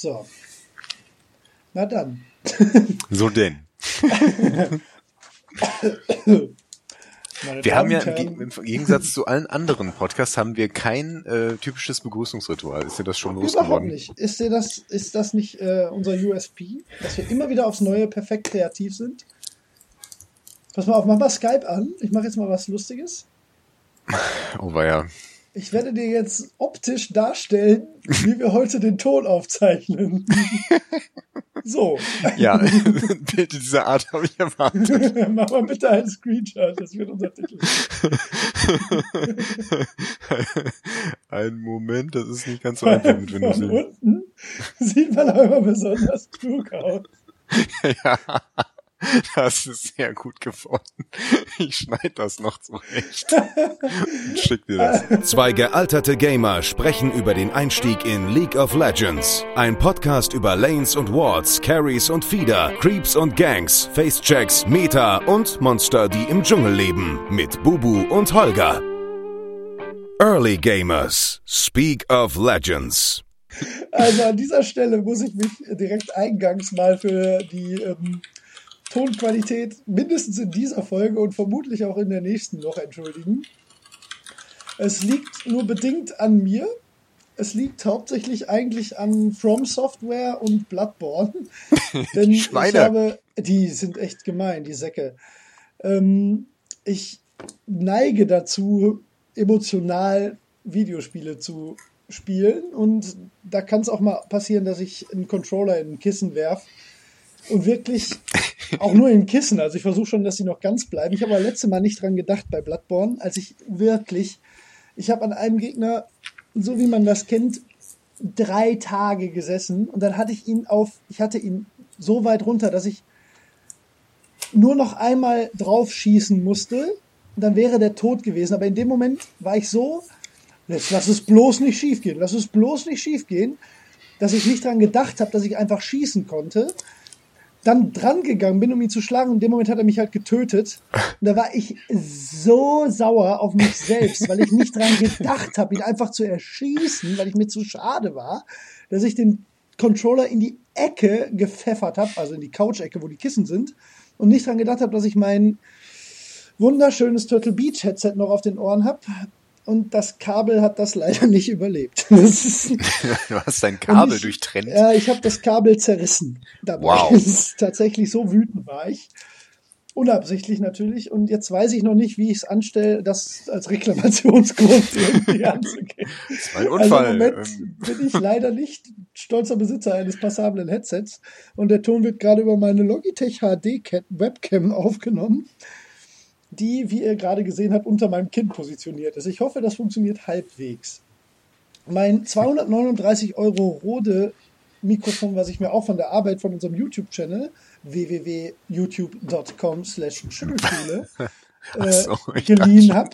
So. Na dann. So denn. Meine Wir Damen haben ja im, Gegensatz zu allen anderen Podcasts haben wir kein äh, typisches Begrüßungsritual. Ist dir das schon Überhaupt losgeworden? nicht. Ist, dir das, ist das nicht äh, unser USP? Dass wir immer wieder aufs Neue perfekt kreativ sind? Pass mal auf, mach mal Skype an. Ich mache jetzt mal was Lustiges. Oh weia. Ich werde dir jetzt optisch darstellen, wie wir heute den Ton aufzeichnen. so, Ja, Bild dieser Art habe ich erwartet. mach mal bitte einen Screenshot. Das wird unser Titel. Ein Moment, das ist nicht ganz so einfach mit Windows Von 7. unten sieht man immer besonders klug aus. Ja, das ist sehr gut geworden. Ich schneide das noch zurecht. Und schick dir das. Zwei gealterte Gamer sprechen über den Einstieg in League of Legends. Ein Podcast über Lanes und Wards, Carries und Feeder, Creeps und Gangs, Facechecks, Meta und Monster, die im Dschungel leben. Mit Bubu und Holger. Early Gamers. Speak of Legends. Also an dieser Stelle muss ich mich direkt eingangs mal für die ähm, Tonqualität mindestens in dieser Folge und vermutlich auch in der nächsten noch entschuldigen. Es liegt nur bedingt an mir. Es liegt hauptsächlich eigentlich an From Software und Bloodborne. Denn ich habe, die sind echt gemein, die Säcke. Ähm, ich neige dazu, emotional Videospiele zu spielen und da kann es auch mal passieren, dass ich einen Controller in ein Kissen werf und wirklich auch nur ein Kissen. Also ich versuche schon, dass sie noch ganz bleiben. Ich habe aber letzte Mal nicht dran gedacht bei Bloodborne, als ich wirklich, ich habe an einem Gegner, so wie man das kennt, drei Tage gesessen und dann hatte ich ihn auf, ich hatte ihn so weit runter, dass ich nur noch einmal drauf schießen musste dann wäre der tot gewesen. Aber in dem Moment war ich so, jetzt lass es bloß nicht schief gehen, lass es bloß nicht schief gehen, dass ich nicht dran gedacht habe, dass ich einfach schießen konnte. Dann dran gegangen bin, um ihn zu schlagen. In dem Moment hat er mich halt getötet. Und da war ich so sauer auf mich selbst, weil ich nicht dran gedacht habe, ihn einfach zu erschießen, weil ich mir zu schade war, dass ich den Controller in die Ecke gepfeffert habe, also in die Couch-Ecke, wo die Kissen sind, und nicht dran gedacht habe, dass ich mein wunderschönes Turtle Beach Headset noch auf den Ohren habe. Und das Kabel hat das leider nicht überlebt. Ist, Du hast dein Kabel ich- durchtrennt. ja, ich habe das Kabel zerrissen. Dabei. Wow. Ist tatsächlich so wütend war ich. Unabsichtlich natürlich. Und jetzt weiß ich noch nicht, wie ich es anstelle, das als Reklamationsgrund irgendwie anzugehen. Das war ein Also Unfall. im Moment Ähm, bin ich leider nicht stolzer Besitzer eines passablen Headsets. Und der Ton wird gerade über meine Logitech HD Webcam aufgenommen, die, wie ihr gerade gesehen habt, unter meinem Kinn positioniert ist. Ich hoffe, das funktioniert halbwegs. Mein 239 Euro Rode Mikrofon, was ich mir auch von der Arbeit von unserem YouTube-Channel www.youtube.com slash Schüttelschule äh, so, geliehen dachte- habe.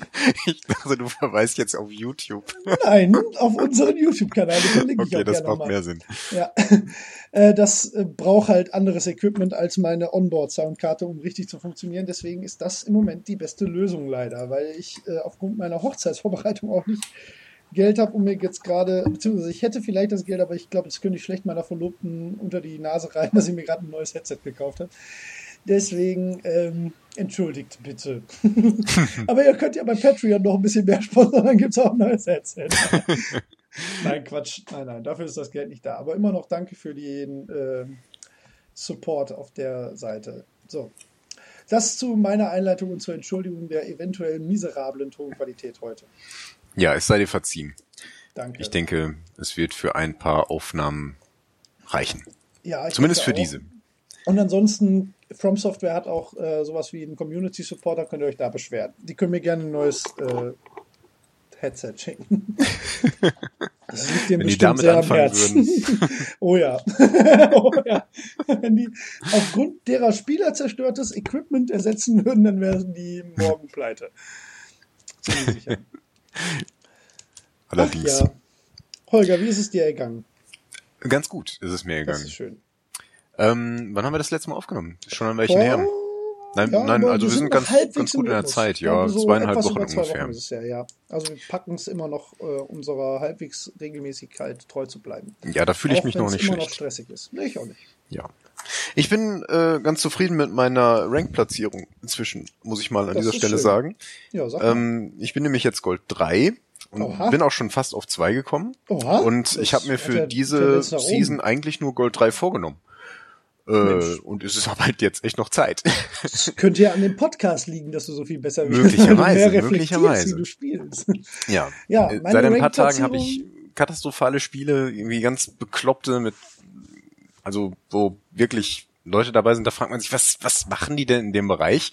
ich dachte, du verweist jetzt auf YouTube. Nein, auf unseren YouTube-Kanal. Okay, das macht mal. mehr Sinn. Ja, äh, das äh, braucht halt anderes Equipment als meine Onboard-Soundkarte, um richtig zu funktionieren. Deswegen ist das im Moment die beste Lösung leider, weil ich äh, aufgrund meiner Hochzeitsvorbereitung auch nicht Geld habe, um mir jetzt gerade, beziehungsweise ich hätte vielleicht das Geld, aber ich glaube, das könnte ich schlecht meiner Verlobten unter die Nase rein, dass sie mir gerade ein neues Headset gekauft hat. Deswegen ähm, entschuldigt bitte. aber ihr könnt ja bei Patreon noch ein bisschen mehr sponsern, dann gibt's auch ein neues Headset. Nein, Quatsch. Nein, nein, dafür ist das Geld nicht da. Aber immer noch danke für den ähm, Support auf der Seite. So. Das zu meiner Einleitung und zur Entschuldigung der eventuell miserablen Tonqualität heute. Ja, es sei dir verziehen. Danke. Ich denke, es wird für ein paar Aufnahmen reichen. ja, ich Zumindest für auch. diese. Und ansonsten, From Software hat auch äh, sowas wie einen Community Supporter, könnt ihr euch da beschweren. Die können mir gerne ein neues äh, Headset schenken. Das liegt die bestimmt sehr am Herzen. oh ja. oh ja. Wenn die aufgrund derer Spieler zerstörtes Equipment ersetzen würden, dann wären die morgen pleite. Sicher. Ach Allerdings. ja. Holger, wie ist es dir ergangen? Ganz gut ist es mir Das gegangen. ist schön. Ähm, wann haben wir das letzte Mal aufgenommen? Schon ein Weilchen her. Vor Nein, Ja, nein, also wir sind noch ganz, ganz gut in der. Zeit, ja. so Zweieinhalb Wochen zwei ungefähr. Wochen es ja, ja. Also wir packen es immer noch, äh, unserer halbwegs Regelmäßigkeit treu zu bleiben. Ja, da fühle ich Auch mich noch nicht immer schlecht. noch stressig ist. Nee, ich auch nicht. Ja. Ich bin äh, ganz zufrieden mit meiner Rank-Platzierung inzwischen, muss ich mal an Das dieser Stelle schön. sagen. Ja, sag mal. Ähm, ich bin nämlich jetzt Gold 3 und Oha. bin auch schon fast auf 2 gekommen. Oha. Und ich habe mir für diese. Season eigentlich nur Gold 3 vorgenommen. Äh, Mensch. und es ist aber halt jetzt echt noch Zeit. Das könnte ja an dem Podcast liegen, dass du so viel besser wirst. Möglicherweise, du mehr möglicherweise. Wie du spielst. ja. Ja, Seit ein paar Tagen habe ich katastrophale Spiele, irgendwie ganz bekloppte mit, also wo wirklich Leute dabei sind, da fragt man sich, was, was machen die denn in dem Bereich?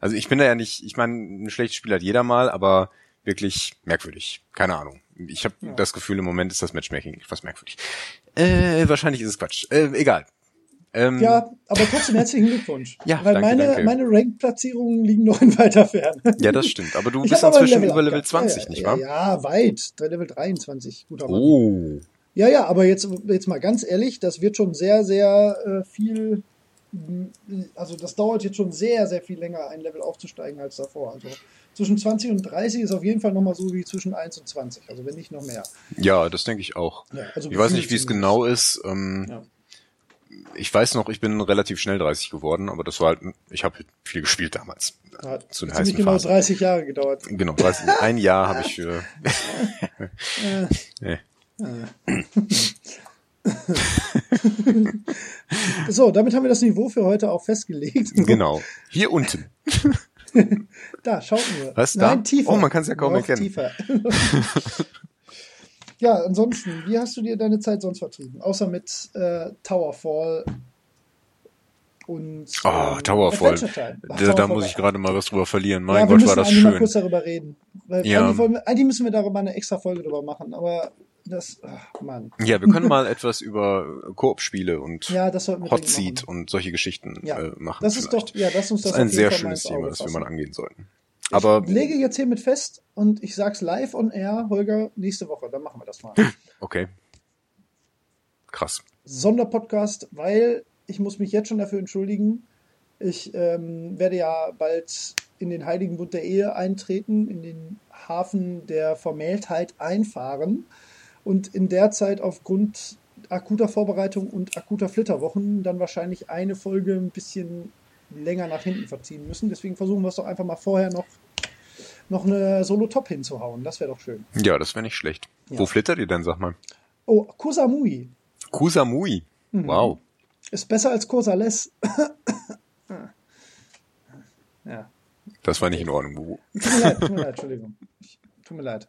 Also ich bin da ja nicht, ich meine, ein schlechtes Spiel hat jeder mal, aber wirklich merkwürdig. Keine Ahnung. Ich habe Ja. das Gefühl, im Moment ist das Matchmaking etwas merkwürdig. Äh, wahrscheinlich ist es Quatsch. Äh, egal. Ähm, Ja, aber trotzdem herzlichen Glückwunsch. Ja, Weil danke, meine, danke. meine Rank-Platzierungen liegen noch in weiter Ferne. ja, das stimmt. Aber du Ich bist inzwischen ein über Level abgehabt. 20, ja, nicht wahr? Ja, weit. Level 23. Guter Mann. Oh. Ja, ja, aber jetzt, jetzt mal ganz ehrlich, das wird schon sehr, sehr äh, viel, also das dauert jetzt schon sehr, sehr viel länger, ein Level aufzusteigen als davor. Also zwischen 20 und 30 ist auf jeden Fall nochmal so wie zwischen 1 und 20, also wenn nicht noch mehr. Ja, das denke ich auch. Ja, also Ich weiß nicht, wie es genau ist. Ähm, Ja. Ich weiß noch, ich bin relativ schnell 30 geworden, aber das war halt, ich habe viel gespielt damals. Hat Zu den heißen genau Phasen. 30 Jahre gedauert. Genau, 30, ein Jahr habe ich für. Äh, nee. so, damit haben wir das Niveau für heute auch festgelegt. Genau. Hier unten. Da, schaut nur. Was, da? Nein, tiefer. Oh, man kann's ja kaum Noch erkennen. Tiefer. ja, ansonsten, wie hast du dir deine Zeit sonst vertrieben? Außer mit äh, Towerfall und Oh, ähm, Towerfall. Ach, Da, da muss ich gerade mal was drüber verlieren. Mein ja, wir Gott, müssen war das eigentlich mal schön. kurz darüber reden. Weil Ja. eigentlich, wollen wir, eigentlich müssen wir darüber eine extra Folge drüber machen, aber das, ach, Mann. Ja, wir können mal etwas über Koop-Spiele und Ja, das wir Hot Seat und solche Geschichten Ja, äh, machen. Das ist vielleicht. doch, ja, das das ist ein auf jeden sehr schönes Thema, das wir mal angehen sollten. Aber ich lege jetzt hiermit fest und ich sag's live on air, Holger, nächste Woche, dann machen wir das mal. okay. Krass. Sonderpodcast, weil ich muss mich jetzt schon dafür entschuldigen. Ich ähm, werde ja bald in den Heiligen Bund der Ehe eintreten, in den Hafen der Vermähltheit einfahren und in der Zeit aufgrund akuter Vorbereitung und akuter Flitterwochen dann wahrscheinlich eine Folge ein bisschen länger nach hinten verziehen müssen. Deswegen versuchen wir es doch einfach mal vorher noch, noch eine Solo-Top hinzuhauen. Das wäre doch schön. Ja, das wäre nicht schlecht. Ja. Wo flittert ihr denn, sag mal? Oh, Kusamui Kusamui. Mhm. Wow. ist besser als Kursales. ja. Das war nicht in Ordnung, Bubu. Tut mir leid, tut mir leid, Entschuldigung. Tut mir leid.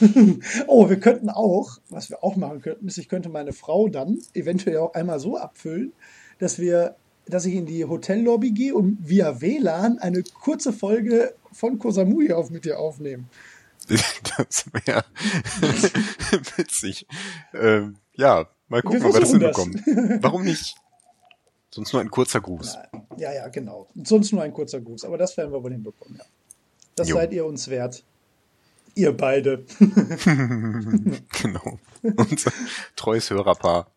oh, wir könnten auch, was wir auch machen könnten, ist, ich könnte meine Frau dann eventuell auch einmal so abfüllen, dass wir, dass ich in die Hotellobby gehe und via WLAN eine kurze Folge von Kosamui auf mit dir aufnehmen. Das wäre witzig. Ähm, ja, mal gucken, Wir ob wir das hinbekommen. Warum nicht? Sonst nur ein kurzer Gruß. Ja, ja, genau. Sonst nur ein kurzer Gruß, aber das werden wir wohl hinbekommen, ja. Das Jo. seid ihr uns wert. Ihr beide. Genau. Unser treues Hörerpaar.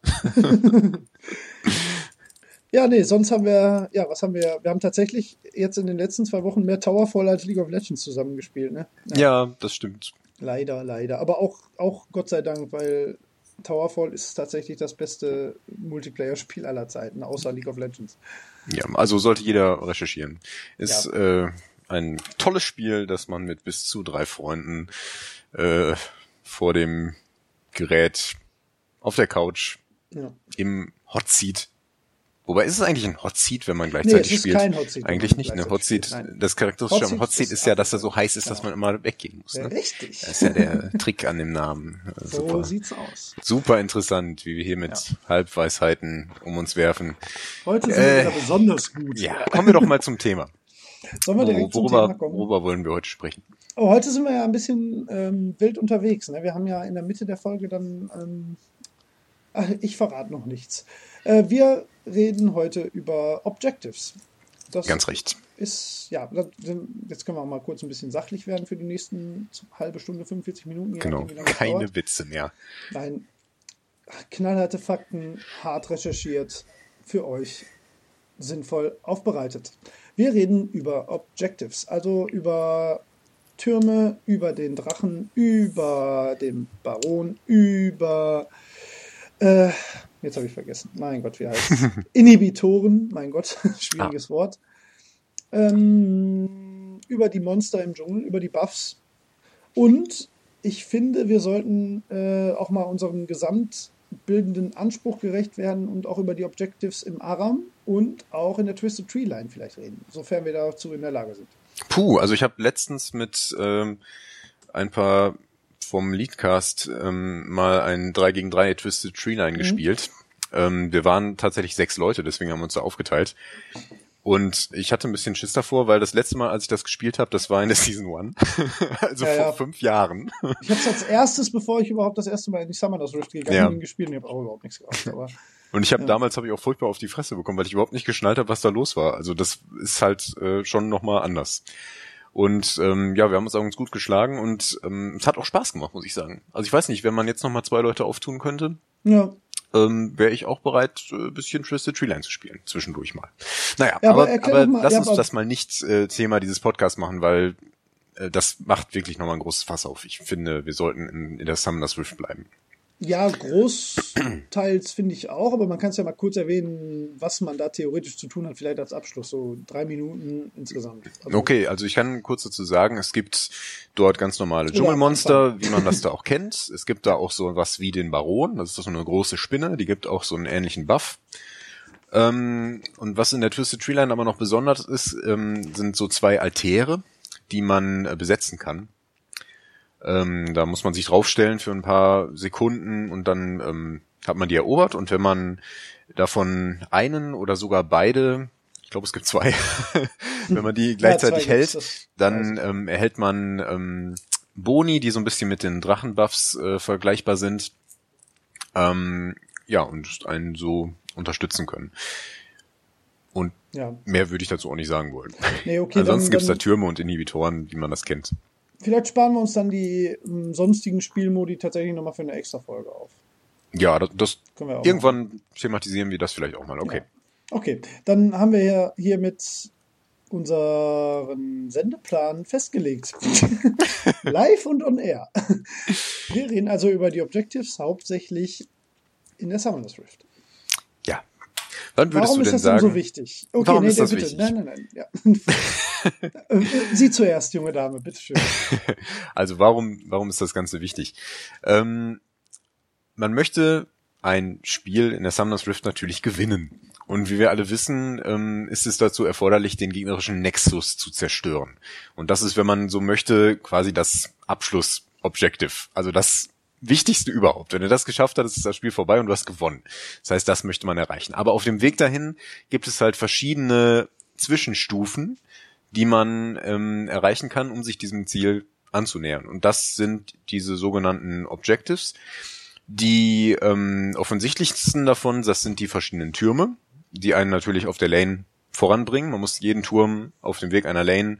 Ja, nee, sonst haben wir, ja, was haben wir? Wir haben tatsächlich jetzt in den letzten zwei Wochen mehr Towerfall als League of Legends zusammengespielt, ne? Ja, das stimmt. Leider, leider. Aber auch, auch Gott sei Dank, weil Towerfall ist tatsächlich das beste Multiplayer-Spiel aller Zeiten, außer League of Legends. Ja, also sollte jeder recherchieren. Ist äh, ein tolles Spiel, das man mit bis zu drei Freunden äh, vor dem Gerät auf der Couch Ja. im Hot Seat. Wobei ist es eigentlich ein Hot Seat, wenn man Nee, gleichzeit es ist spielt? kein Hot Seat, Eigentlich nicht, ne? gleichzeitig Hot Seat, nein. das Charakteristische Hot am Seat Hot Seat ist ist ja, dass er so heiß ist, dass Ja. man immer weggehen muss. Ja, Ne? richtig. Das ist ja der Trick an dem Namen. So Super. sieht's aus. Super interessant, wie wir hier mit Halbweisheiten um uns werfen. Heute sind Äh, wir besonders gut. Ja, kommen wir doch mal zum Thema. Sollen wir direkt zum Thema Worüber, kommen? worüber wollen wir heute sprechen? Oh, heute sind wir ja ein bisschen ähm, wild unterwegs. Ne? Wir haben ja in der Mitte der Folge dann. Ähm, ich verrate noch nichts. Äh, wir reden heute über Objectives. Das Ganz recht. ist, ja, jetzt können wir auch mal kurz ein bisschen sachlich werden für die nächsten halbe Stunde, 45 Minuten. Genau. Keine dauert. Witze mehr. Nein, knallharte Fakten, hart recherchiert für euch. sinnvoll aufbereitet. Wir reden über Objectives, also über Türme, über den Drachen, über den Baron, über äh, jetzt habe ich vergessen. Mein Gott, wie heißt es? Inhibitoren, mein Gott, schwieriges ah. Wort. Ähm, über die Monster im Dschungel, über die Buffs. Und ich finde, wir sollten äh, auch mal unserem gesamtbildenden Anspruch gerecht werden und auch über die Objectives im Aram und auch in der Twisted Tree Line vielleicht reden, sofern wir dazu in der Lage sind. Puh, also ich habe letztens mit ähm, ein paar vom Leadcast ähm, mal ein 3 gegen 3 Twisted Tree Line mhm. gespielt. Ähm, wir waren tatsächlich sechs Leute, deswegen haben wir uns da aufgeteilt. Und ich hatte ein bisschen Schiss davor, weil das letzte Mal, als ich das gespielt habe, das war in der Season One. also ja, vor ja. fünf Jahren. Ich habe es als erstes, bevor ich überhaupt das erste Mal in die Summoners Rift gegangen ja. bin, gespielt und ich habe auch überhaupt nichts gemacht. Aber, und ich habe ja. damals habe ich auch furchtbar auf die Fresse bekommen, weil ich überhaupt nicht geschnallt habe, was da los war. Also das ist halt äh, schon nochmal anders. Und ähm, ja, wir haben uns auch ganz gut geschlagen und ähm, es hat auch Spaß gemacht, muss ich sagen. Also ich weiß nicht, wenn man jetzt nochmal zwei Leute auftun könnte, ja. ähm, wäre ich auch bereit, äh, bisschen Twisted Tree Line zu spielen, zwischendurch mal. Naja, ja, aber, aber, aber mal, lass ja, uns das mal nicht äh, Thema dieses Podcasts machen, weil äh, das macht wirklich nochmal ein großes Fass auf. Ich finde, wir sollten in, in der Summoners Rift bleiben. Ja, großteils finde ich auch, aber man kann es ja mal kurz erwähnen, was man da theoretisch zu tun hat, vielleicht als Abschluss, so drei Minuten insgesamt. Also okay, also ich kann kurz dazu sagen, es gibt dort ganz normale Dschungelmonster, wie man das da auch kennt. Es gibt da auch so was wie den Baron, das ist so eine große Spinne, die gibt auch so einen ähnlichen Buff. Ähm, und was in der Twisted Tree Line aber noch besonders ist, ähm, sind so zwei Altäre, die man äh, besetzen kann. Ähm, da muss man sich draufstellen für ein paar Sekunden und dann ähm, hat man die erobert. Und wenn man davon einen oder sogar beide, ich glaube es gibt zwei, wenn man die gleichzeitig ja, hält, dann ähm, erhält man ähm, Boni, die so ein bisschen mit den Drachenbuffs äh, vergleichbar sind. Ähm, ja, und einen so unterstützen können. Und ja. mehr würde ich dazu auch nicht sagen wollen. Nee, okay, Ansonsten gibt es da Türme und Inhibitoren, wie man das kennt. Vielleicht sparen wir uns dann die ähm, sonstigen Spielmodi tatsächlich nochmal für eine extra Folge auf. Ja, das, das irgendwann machen. thematisieren wir das vielleicht auch mal. Okay. Ja. Okay, dann haben wir ja hiermit unseren Sendeplan festgelegt. Live und on air. Wir reden also über die Objectives hauptsächlich in der Summoners Rift. Wann würdest Warum du denn ist das sagen? so wichtig? Okay, Warum nee, ist das bitte. wichtig? Nein, nein, nein. Ja. Äh, Sie zuerst, junge Dame, bitteschön. also warum, warum ist das Ganze wichtig? Ähm, man möchte ein Spiel in der Summoners Rift natürlich gewinnen. Und wie wir alle wissen, ähm, ist es dazu erforderlich, den gegnerischen Nexus zu zerstören. Und das ist, wenn man so möchte, quasi das Abschluss-Objective. Also das Wichtigste überhaupt. Wenn du das geschafft hast, ist das Spiel vorbei und du hast gewonnen. Das heißt, das möchte man erreichen. Aber auf dem Weg dahin gibt es halt verschiedene Zwischenstufen, die man ähm, erreichen kann, um sich diesem Ziel anzunähern. Und das sind diese sogenannten Objectives. Die ähm, offensichtlichsten davon, das sind die verschiedenen Türme, die einen natürlich auf der Lane voranbringen. Man muss jeden Turm auf dem Weg einer Lane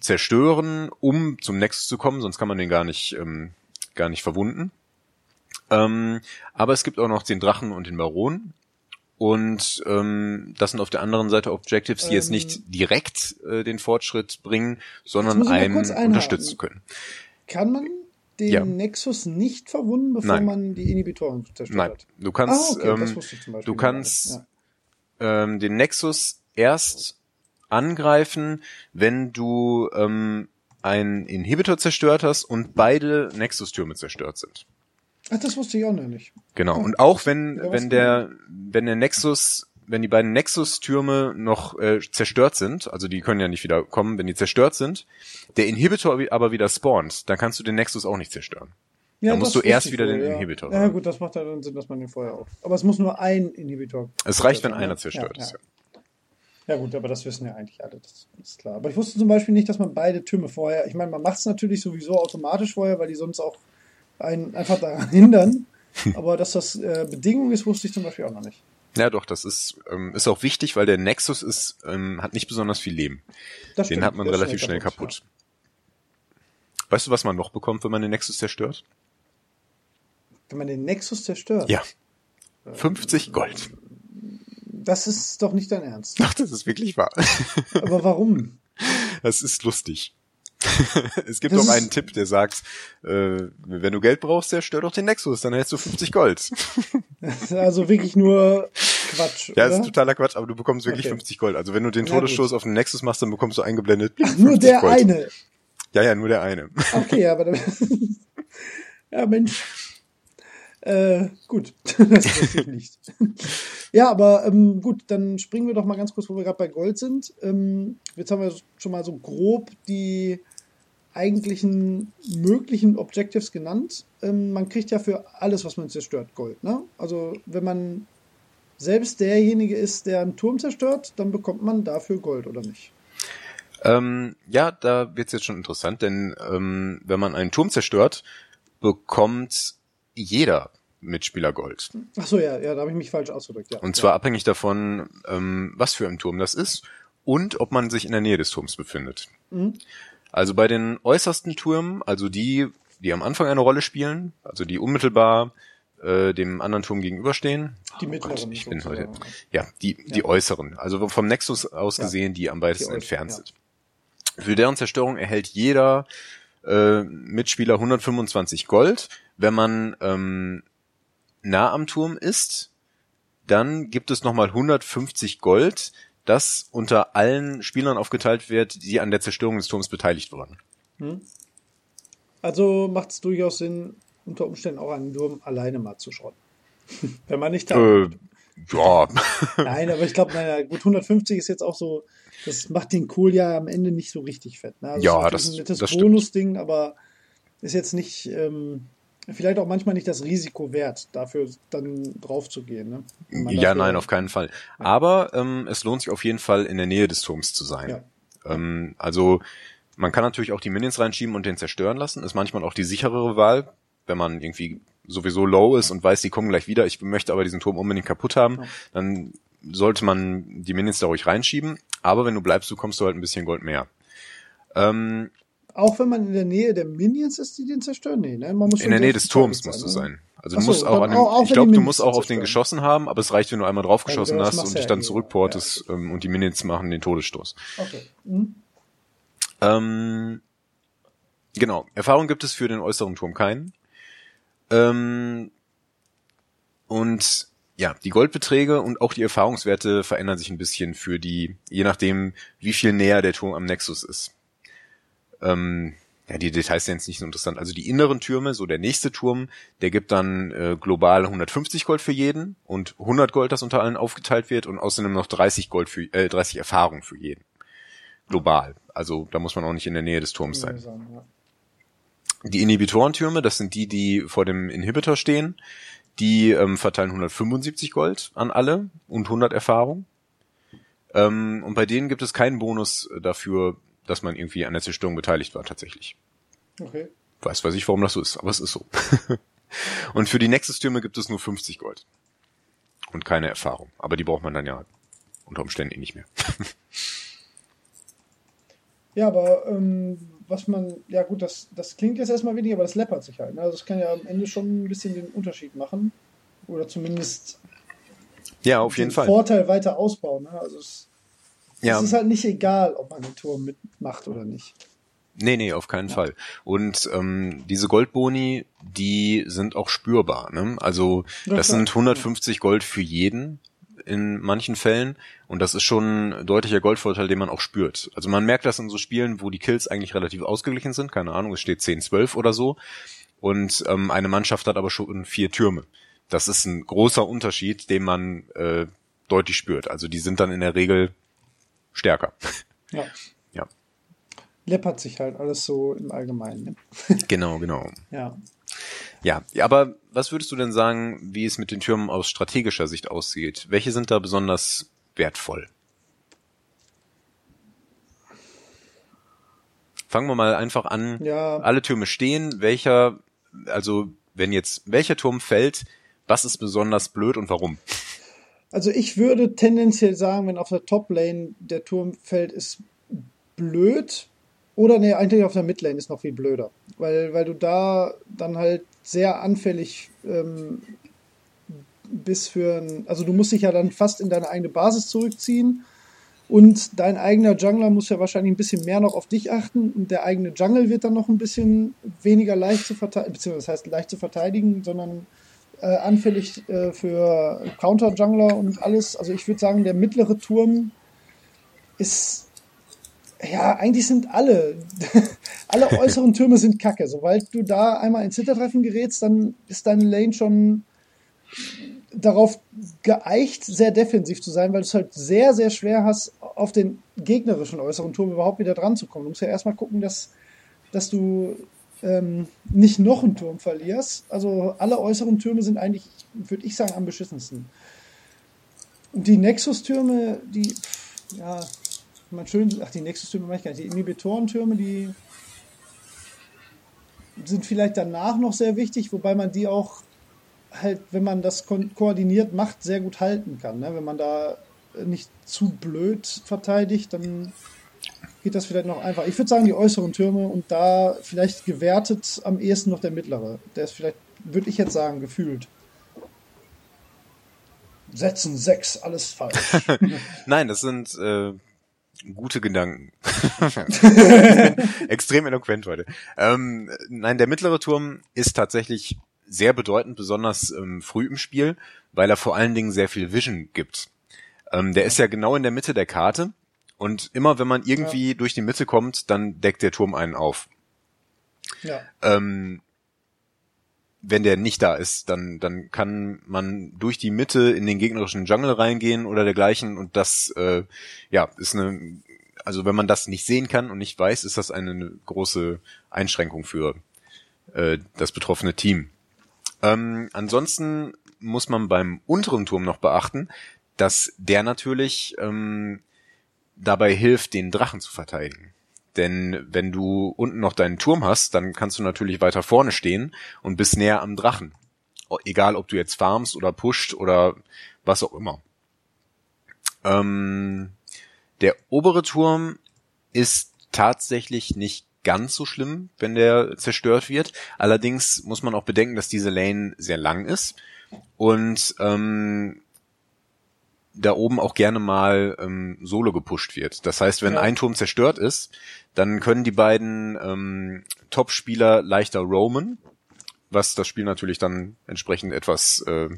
zerstören, um zum Nexus zu kommen, sonst kann man den gar nicht ähm, gar nicht verwunden. Ähm, aber es gibt auch noch den Drachen und den Baron. Und ähm, das sind auf der anderen Seite Objectives, die ähm, jetzt nicht direkt äh, den Fortschritt bringen, sondern einen unterstützen können. Kann man den ja. Nexus nicht verwunden, bevor Nein. man die Inhibitoren zerstört Nein. hat? Du kannst, ah, okay, ähm, du kannst ja. ähm, den Nexus erst angreifen, wenn du ähm, einen Inhibitor zerstört hast und beide Nexus-Türme zerstört sind. Ach, das wusste ich auch noch nicht. Genau. Und auch wenn, ja, wenn der, wenn der Nexus, wenn die beiden Nexus-Türme noch äh, zerstört sind, also die können ja nicht wieder kommen, wenn die zerstört sind, der Inhibitor aber wieder spawnt, dann kannst du den Nexus auch nicht zerstören. Ja, dann musst du erst wieder wohl, den ja. Inhibitor Ja, gut, das macht ja dann Sinn, dass man den vorher auch. Aber es muss nur ein Inhibitor. Es reicht, wenn einer zerstört ja, ist. Ja. Ja gut, aber das wissen ja eigentlich alle, das ist klar. Aber ich wusste zum Beispiel nicht, dass man beide Türme vorher, ich meine, man macht es natürlich sowieso automatisch vorher, weil die sonst auch einen einfach daran hindern. aber dass das äh, Bedingung ist, wusste ich zum Beispiel auch noch nicht. Ja, doch, das ist, ähm, ist auch wichtig, weil der Nexus ist, ähm, hat nicht besonders viel Leben. Das den stimmt, hat man relativ schnell kaputt. kaputt. Ja. Weißt du, was man noch bekommt, wenn man den Nexus zerstört? Wenn man den Nexus zerstört? Ja. 50 Gold. Das ist doch nicht dein Ernst. Ach, das ist wirklich wahr. Aber warum? Das ist lustig. es gibt Das ist- einen Tipp, der sagt, äh, wenn du Geld brauchst, der stört doch den Nexus, dann hältst du 50 Gold. Also wirklich nur Quatsch. Ja, oder? ist totaler Quatsch, aber du bekommst wirklich Okay. 50 Gold. Also wenn du den Todesstoß auf den Nexus machst, dann bekommst du eingeblendet. Ach, nur 50 der Gold. eine. Ja, ja, nur der eine. Okay, aber dann. ja, Mensch. Äh, gut, das ich nicht. ja, aber ähm, gut, dann springen wir doch mal ganz kurz, wo wir gerade bei Gold sind. Ähm, jetzt haben wir schon mal so grob die eigentlichen möglichen Objectives genannt. Ähm, man kriegt ja für alles, was man zerstört, Gold. Ne? Also wenn man selbst derjenige ist, der einen Turm zerstört, dann bekommt man dafür Gold, oder nicht? Ähm, ja, da wird's jetzt schon interessant, denn ähm, wenn man einen Turm zerstört, bekommt jeder Mitspieler Gold. Ach so, ja, ja, da habe ich mich falsch ausgedrückt. Ja. Und zwar abhängig davon, ähm, was für ein Turm das ist und ob man sich in der Nähe des Turms befindet. Mhm. Also bei den äußersten Türmen, also die, die am Anfang eine Rolle spielen, also die unmittelbar äh, dem anderen Turm gegenüberstehen. Die Oh mittleren. Gott, ich bin heute. Ja, die, die Ja. äußeren. Also vom Nexus aus Ja. gesehen, die am weitesten Die entfernt sind. Für deren Zerstörung erhält jeder äh, Mitspieler 125 Gold. Wenn man ähm, nah am Turm ist, dann gibt es nochmal 150 Gold, das unter allen Spielern aufgeteilt wird, die an der Zerstörung des Turms beteiligt wurden. Also macht es durchaus Sinn, unter Umständen auch einen Turm alleine mal zu schrotten. Wenn man nicht da. Äh, ja, Nein, aber ich glaube, naja, gut, 150 ist jetzt auch so, das macht den Kohl ja am Ende nicht so richtig fett. Ne? Also Ja, es ist das- ein nettes das. Bonusding, aber ist jetzt nicht, ähm, vielleicht auch manchmal nicht das Risiko wert, dafür dann drauf zu gehen. Ne? Ja, nein, auf keinen Fall. Aber ähm, es lohnt sich auf jeden Fall in der Nähe des Turms zu sein. Ja. Ähm, also man kann natürlich auch die Minions reinschieben und den zerstören lassen. Ist manchmal auch die sicherere Wahl, wenn man irgendwie sowieso low ist und weiß, die kommen gleich wieder. Ich möchte aber diesen Turm unbedingt kaputt haben. Ja. Dann sollte man die Minions da ruhig reinschieben. Aber wenn du bleibst, bekommst du halt ein bisschen Gold mehr. Ähm, Auch wenn man in der Nähe der Minions ist, die den zerstören? Nee, ne? Man muss in der Nähe des Turms musst du ne? sein. Also du so, musst auch an dem, auch- ich glaube, du musst auch auf den geschossen haben, aber es reicht, wenn du einmal drauf geschossen das hast und dich ja dann zurückportest ähm, und die Minions machen den Todesstoß. Okay. Mhm. Ähm, genau, Erfahrung gibt es für den äußeren Turm keinen. Ähm, und ja, die Goldbeträge und auch die Erfahrungswerte verändern sich ein bisschen für die, je nachdem, wie viel näher der Turm am Nexus ist. Ähm, ja, die Details sind jetzt nicht so interessant. Also die inneren Türme, so der nächste Turm, der gibt dann äh, global 150 Gold für jeden und 100 Gold, das unter allen aufgeteilt wird und außerdem noch 30 Gold für, äh, 30 Erfahrung für jeden. Global. Also da muss man auch nicht in der Nähe des Turms sein. Die Inhibitorentürme, das sind die, die vor dem Inhibitor stehen, die ähm, verteilen 175 Gold an alle und 100 Erfahrung. Ähm, und bei denen gibt es keinen Bonus dafür, dass man irgendwie an der Zerstörung beteiligt war tatsächlich. Okay. Weiß weiß ich, warum das so ist, aber es ist so. und für die Nexus-Türme gibt es nur 50 Gold. Und keine Erfahrung. Aber die braucht man dann ja unter Umständen eh nicht mehr. Ja, aber ähm, was man, ja gut, das, das klingt jetzt erstmal wenig, aber das läppert sich halt. Ne? Also das kann ja am Ende schon ein bisschen den Unterschied machen. Oder zumindest ja, auf jeden den Fall. Vorteil weiter ausbauen. Ne? Also es, Ja. es ist halt nicht egal, ob man den Turm mitmacht oder nicht. Nee, nee, auf keinen Fall. Und ähm, diese Goldboni, die sind auch spürbar. Ne? Also Ja, das sind 150 Gold für jeden in manchen Fällen. Und das ist schon ein deutlicher Goldvorteil, den man auch spürt. Also man merkt das in so Spielen, wo die Kills eigentlich relativ ausgeglichen sind. Keine Ahnung, es steht 10, 12 oder so. Und ähm, eine Mannschaft hat aber schon vier Türme. Das ist ein großer Unterschied, den man äh, deutlich spürt. Also die sind dann in der Regel stärker. Ja. Ja, Läppert sich halt alles so im Allgemeinen. Ne? genau, genau. Ja. Ja, ja, aber was würdest du denn sagen, wie es mit den Türmen aus strategischer Sicht aussieht? Welche sind da besonders wertvoll? Fangen wir mal einfach an. Ja. Alle Türme stehen. Welcher, also wenn jetzt welcher Turm fällt, was ist besonders blöd und warum? Also ich würde tendenziell sagen, wenn auf der Top-Lane der Turm fällt, ist blöd. Oder nee, eigentlich auf der Midlane ist noch viel blöder. Weil, weil du da dann halt sehr anfällig ähm, bis für ein, also du musst dich ja dann fast in deine eigene Basis zurückziehen und dein eigener Jungler muss ja wahrscheinlich ein bisschen mehr noch auf dich achten und der eigene Jungle wird dann noch ein bisschen weniger leicht zu verteidigen, beziehungsweise das heißt leicht zu verteidigen, sondern äh, anfällig äh, für Counter-Jungler und alles. Also ich würde sagen, der mittlere Turm ist ja, eigentlich sind alle, alle äußeren Türme sind kacke. Sobald du da einmal ins Hintertreffen gerätst, dann ist deine Lane schon darauf geeicht, sehr defensiv zu sein, weil du es halt sehr, sehr schwer hast, auf den gegnerischen äußeren Turm überhaupt wieder dran zu kommen. Du musst ja erstmal gucken, dass, dass du ähm, nicht noch einen Turm verlierst. Also alle äußeren Türme sind eigentlich, würde ich sagen, am beschissensten. Und die Nexus-Türme, die, ja, man schön, ach, die Nexus-Türme mache ich gar nicht, die Inhibitoren-Türme, die sind vielleicht danach noch sehr wichtig, wobei man die auch halt, wenn man das ko koordiniert macht, sehr gut halten kann. Ne? Wenn man da nicht zu blöd verteidigt, dann geht das vielleicht noch einfach. Ich würde sagen, die äußeren Türme und da vielleicht gewertet am ehesten noch der mittlere. Der ist vielleicht, würde ich jetzt sagen, gefühlt. Setzen sechs, alles falsch. Nein, das sind äh, gute Gedanken. Extrem eloquent heute. Ähm, nein, der mittlere Turm ist tatsächlich sehr bedeutend, besonders ähm, früh im Spiel, weil er vor allen Dingen sehr viel Vision gibt. Ähm, der ist ja genau in der Mitte der Karte und immer wenn man irgendwie ja. durch die Mitte kommt, dann deckt der Turm einen auf. Ja. Ähm, wenn der nicht da ist, dann, dann kann man durch die Mitte in den gegnerischen Jungle reingehen oder dergleichen und das, äh, ja, ist eine, also wenn man das nicht sehen kann und nicht weiß, ist das eine große Einschränkung für äh, das betroffene Team. Ähm, ansonsten muss man beim unteren Turm noch beachten, dass der natürlich ähm, dabei hilft, den Drachen zu verteidigen. Denn wenn du unten noch deinen Turm hast, dann kannst du natürlich weiter vorne stehen und bist näher am Drachen. Egal, ob du jetzt farmst oder pusht oder was auch immer. Ähm, der obere Turm ist tatsächlich nicht ganz so schlimm, wenn der zerstört wird. Allerdings muss man auch bedenken, dass diese Lane sehr lang ist und ähm, da oben auch gerne mal ähm, solo gepusht wird. Das heißt, wenn ja. ein Turm zerstört ist, dann können die beiden ähm, Top-Spieler leichter roamen, was das Spiel natürlich dann entsprechend etwas äh,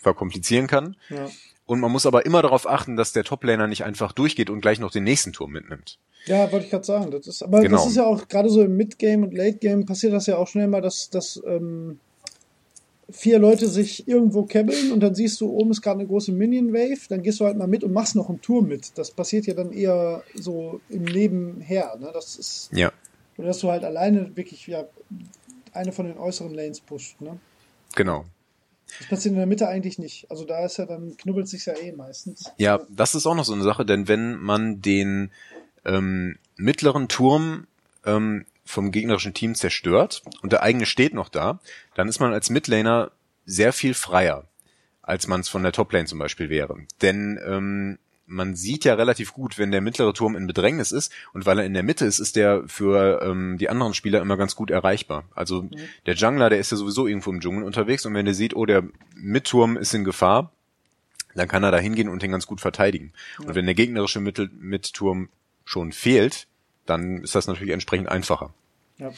verkomplizieren kann. Ja. Und man muss aber immer darauf achten, dass der Top-Laner nicht einfach durchgeht und gleich noch den nächsten Turm mitnimmt. Ja, wollte ich gerade sagen. Das ist, aber genau. das ist ja auch gerade so im Mid-Game und Late-Game passiert das ja auch schnell mal, dass, dass ähm, vier Leute sich irgendwo kebbeln und dann siehst du, oben ist gerade eine große Minion-Wave, dann gehst du halt mal mit und machst noch einen Tour mit. Das passiert ja dann eher so im Nebenher. Ne? Das ist, ja. Oder dass du halt alleine wirklich ja, eine von den äußeren Lanes pusht. Ne? Genau. Das passiert in der Mitte eigentlich nicht. Also da ist ja dann, knubbelt sich ja eh meistens. Ja, das ist auch noch so eine Sache, denn wenn man den ähm, mittleren Turm ähm, vom gegnerischen Team zerstört und der eigene steht noch da, dann ist man als Midlaner sehr viel freier, als man es von der Toplane zum Beispiel wäre. Denn ähm, man sieht ja relativ gut, wenn der mittlere Turm in Bedrängnis ist und weil er in der Mitte ist, ist der für ähm, die anderen Spieler immer ganz gut erreichbar. Also mhm. der Jungler, der ist ja sowieso irgendwo im Dschungel unterwegs und wenn der sieht, oh, der Mitturm ist in Gefahr, dann kann er da hingehen und den ganz gut verteidigen. Ja. Und wenn der gegnerische Mittel Mitturm schon fehlt, dann ist das natürlich entsprechend einfacher. Ja.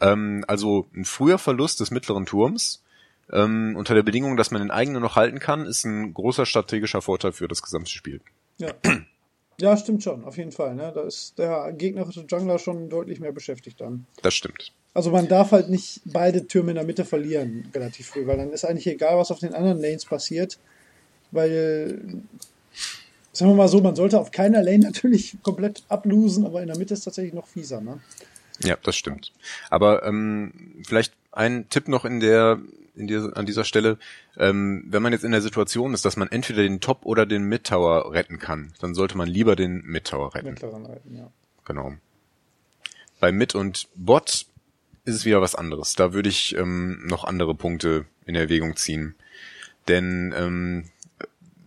Ähm, also ein früher Verlust des mittleren Turms ähm, unter der Bedingung, dass man den eigenen noch halten kann, ist ein großer strategischer Vorteil für das gesamte Spiel. Ja. Ja, stimmt schon, auf jeden Fall. Ne? Da ist der gegnerische Jungler schon deutlich mehr beschäftigt dann. Das stimmt. Also man darf halt nicht beide Türme in der Mitte verlieren, relativ früh, weil dann ist eigentlich egal, was auf den anderen Lanes passiert, weil sagen wir mal so, man sollte auf keiner Lane natürlich komplett ablosen, aber in der Mitte ist tatsächlich noch fieser, ne? Ja, das stimmt. Aber ähm, vielleicht ein Tipp noch in der, in der an dieser Stelle, ähm, wenn man jetzt in der Situation ist, dass man entweder den Top oder den Mid Tower retten kann, dann sollte man lieber den Mid Tower retten. Mittleren retten, ja. Genau. Bei Mid und Bot ist es wieder was anderes. Da würde ich ähm, noch andere Punkte in Erwägung ziehen. Denn ähm,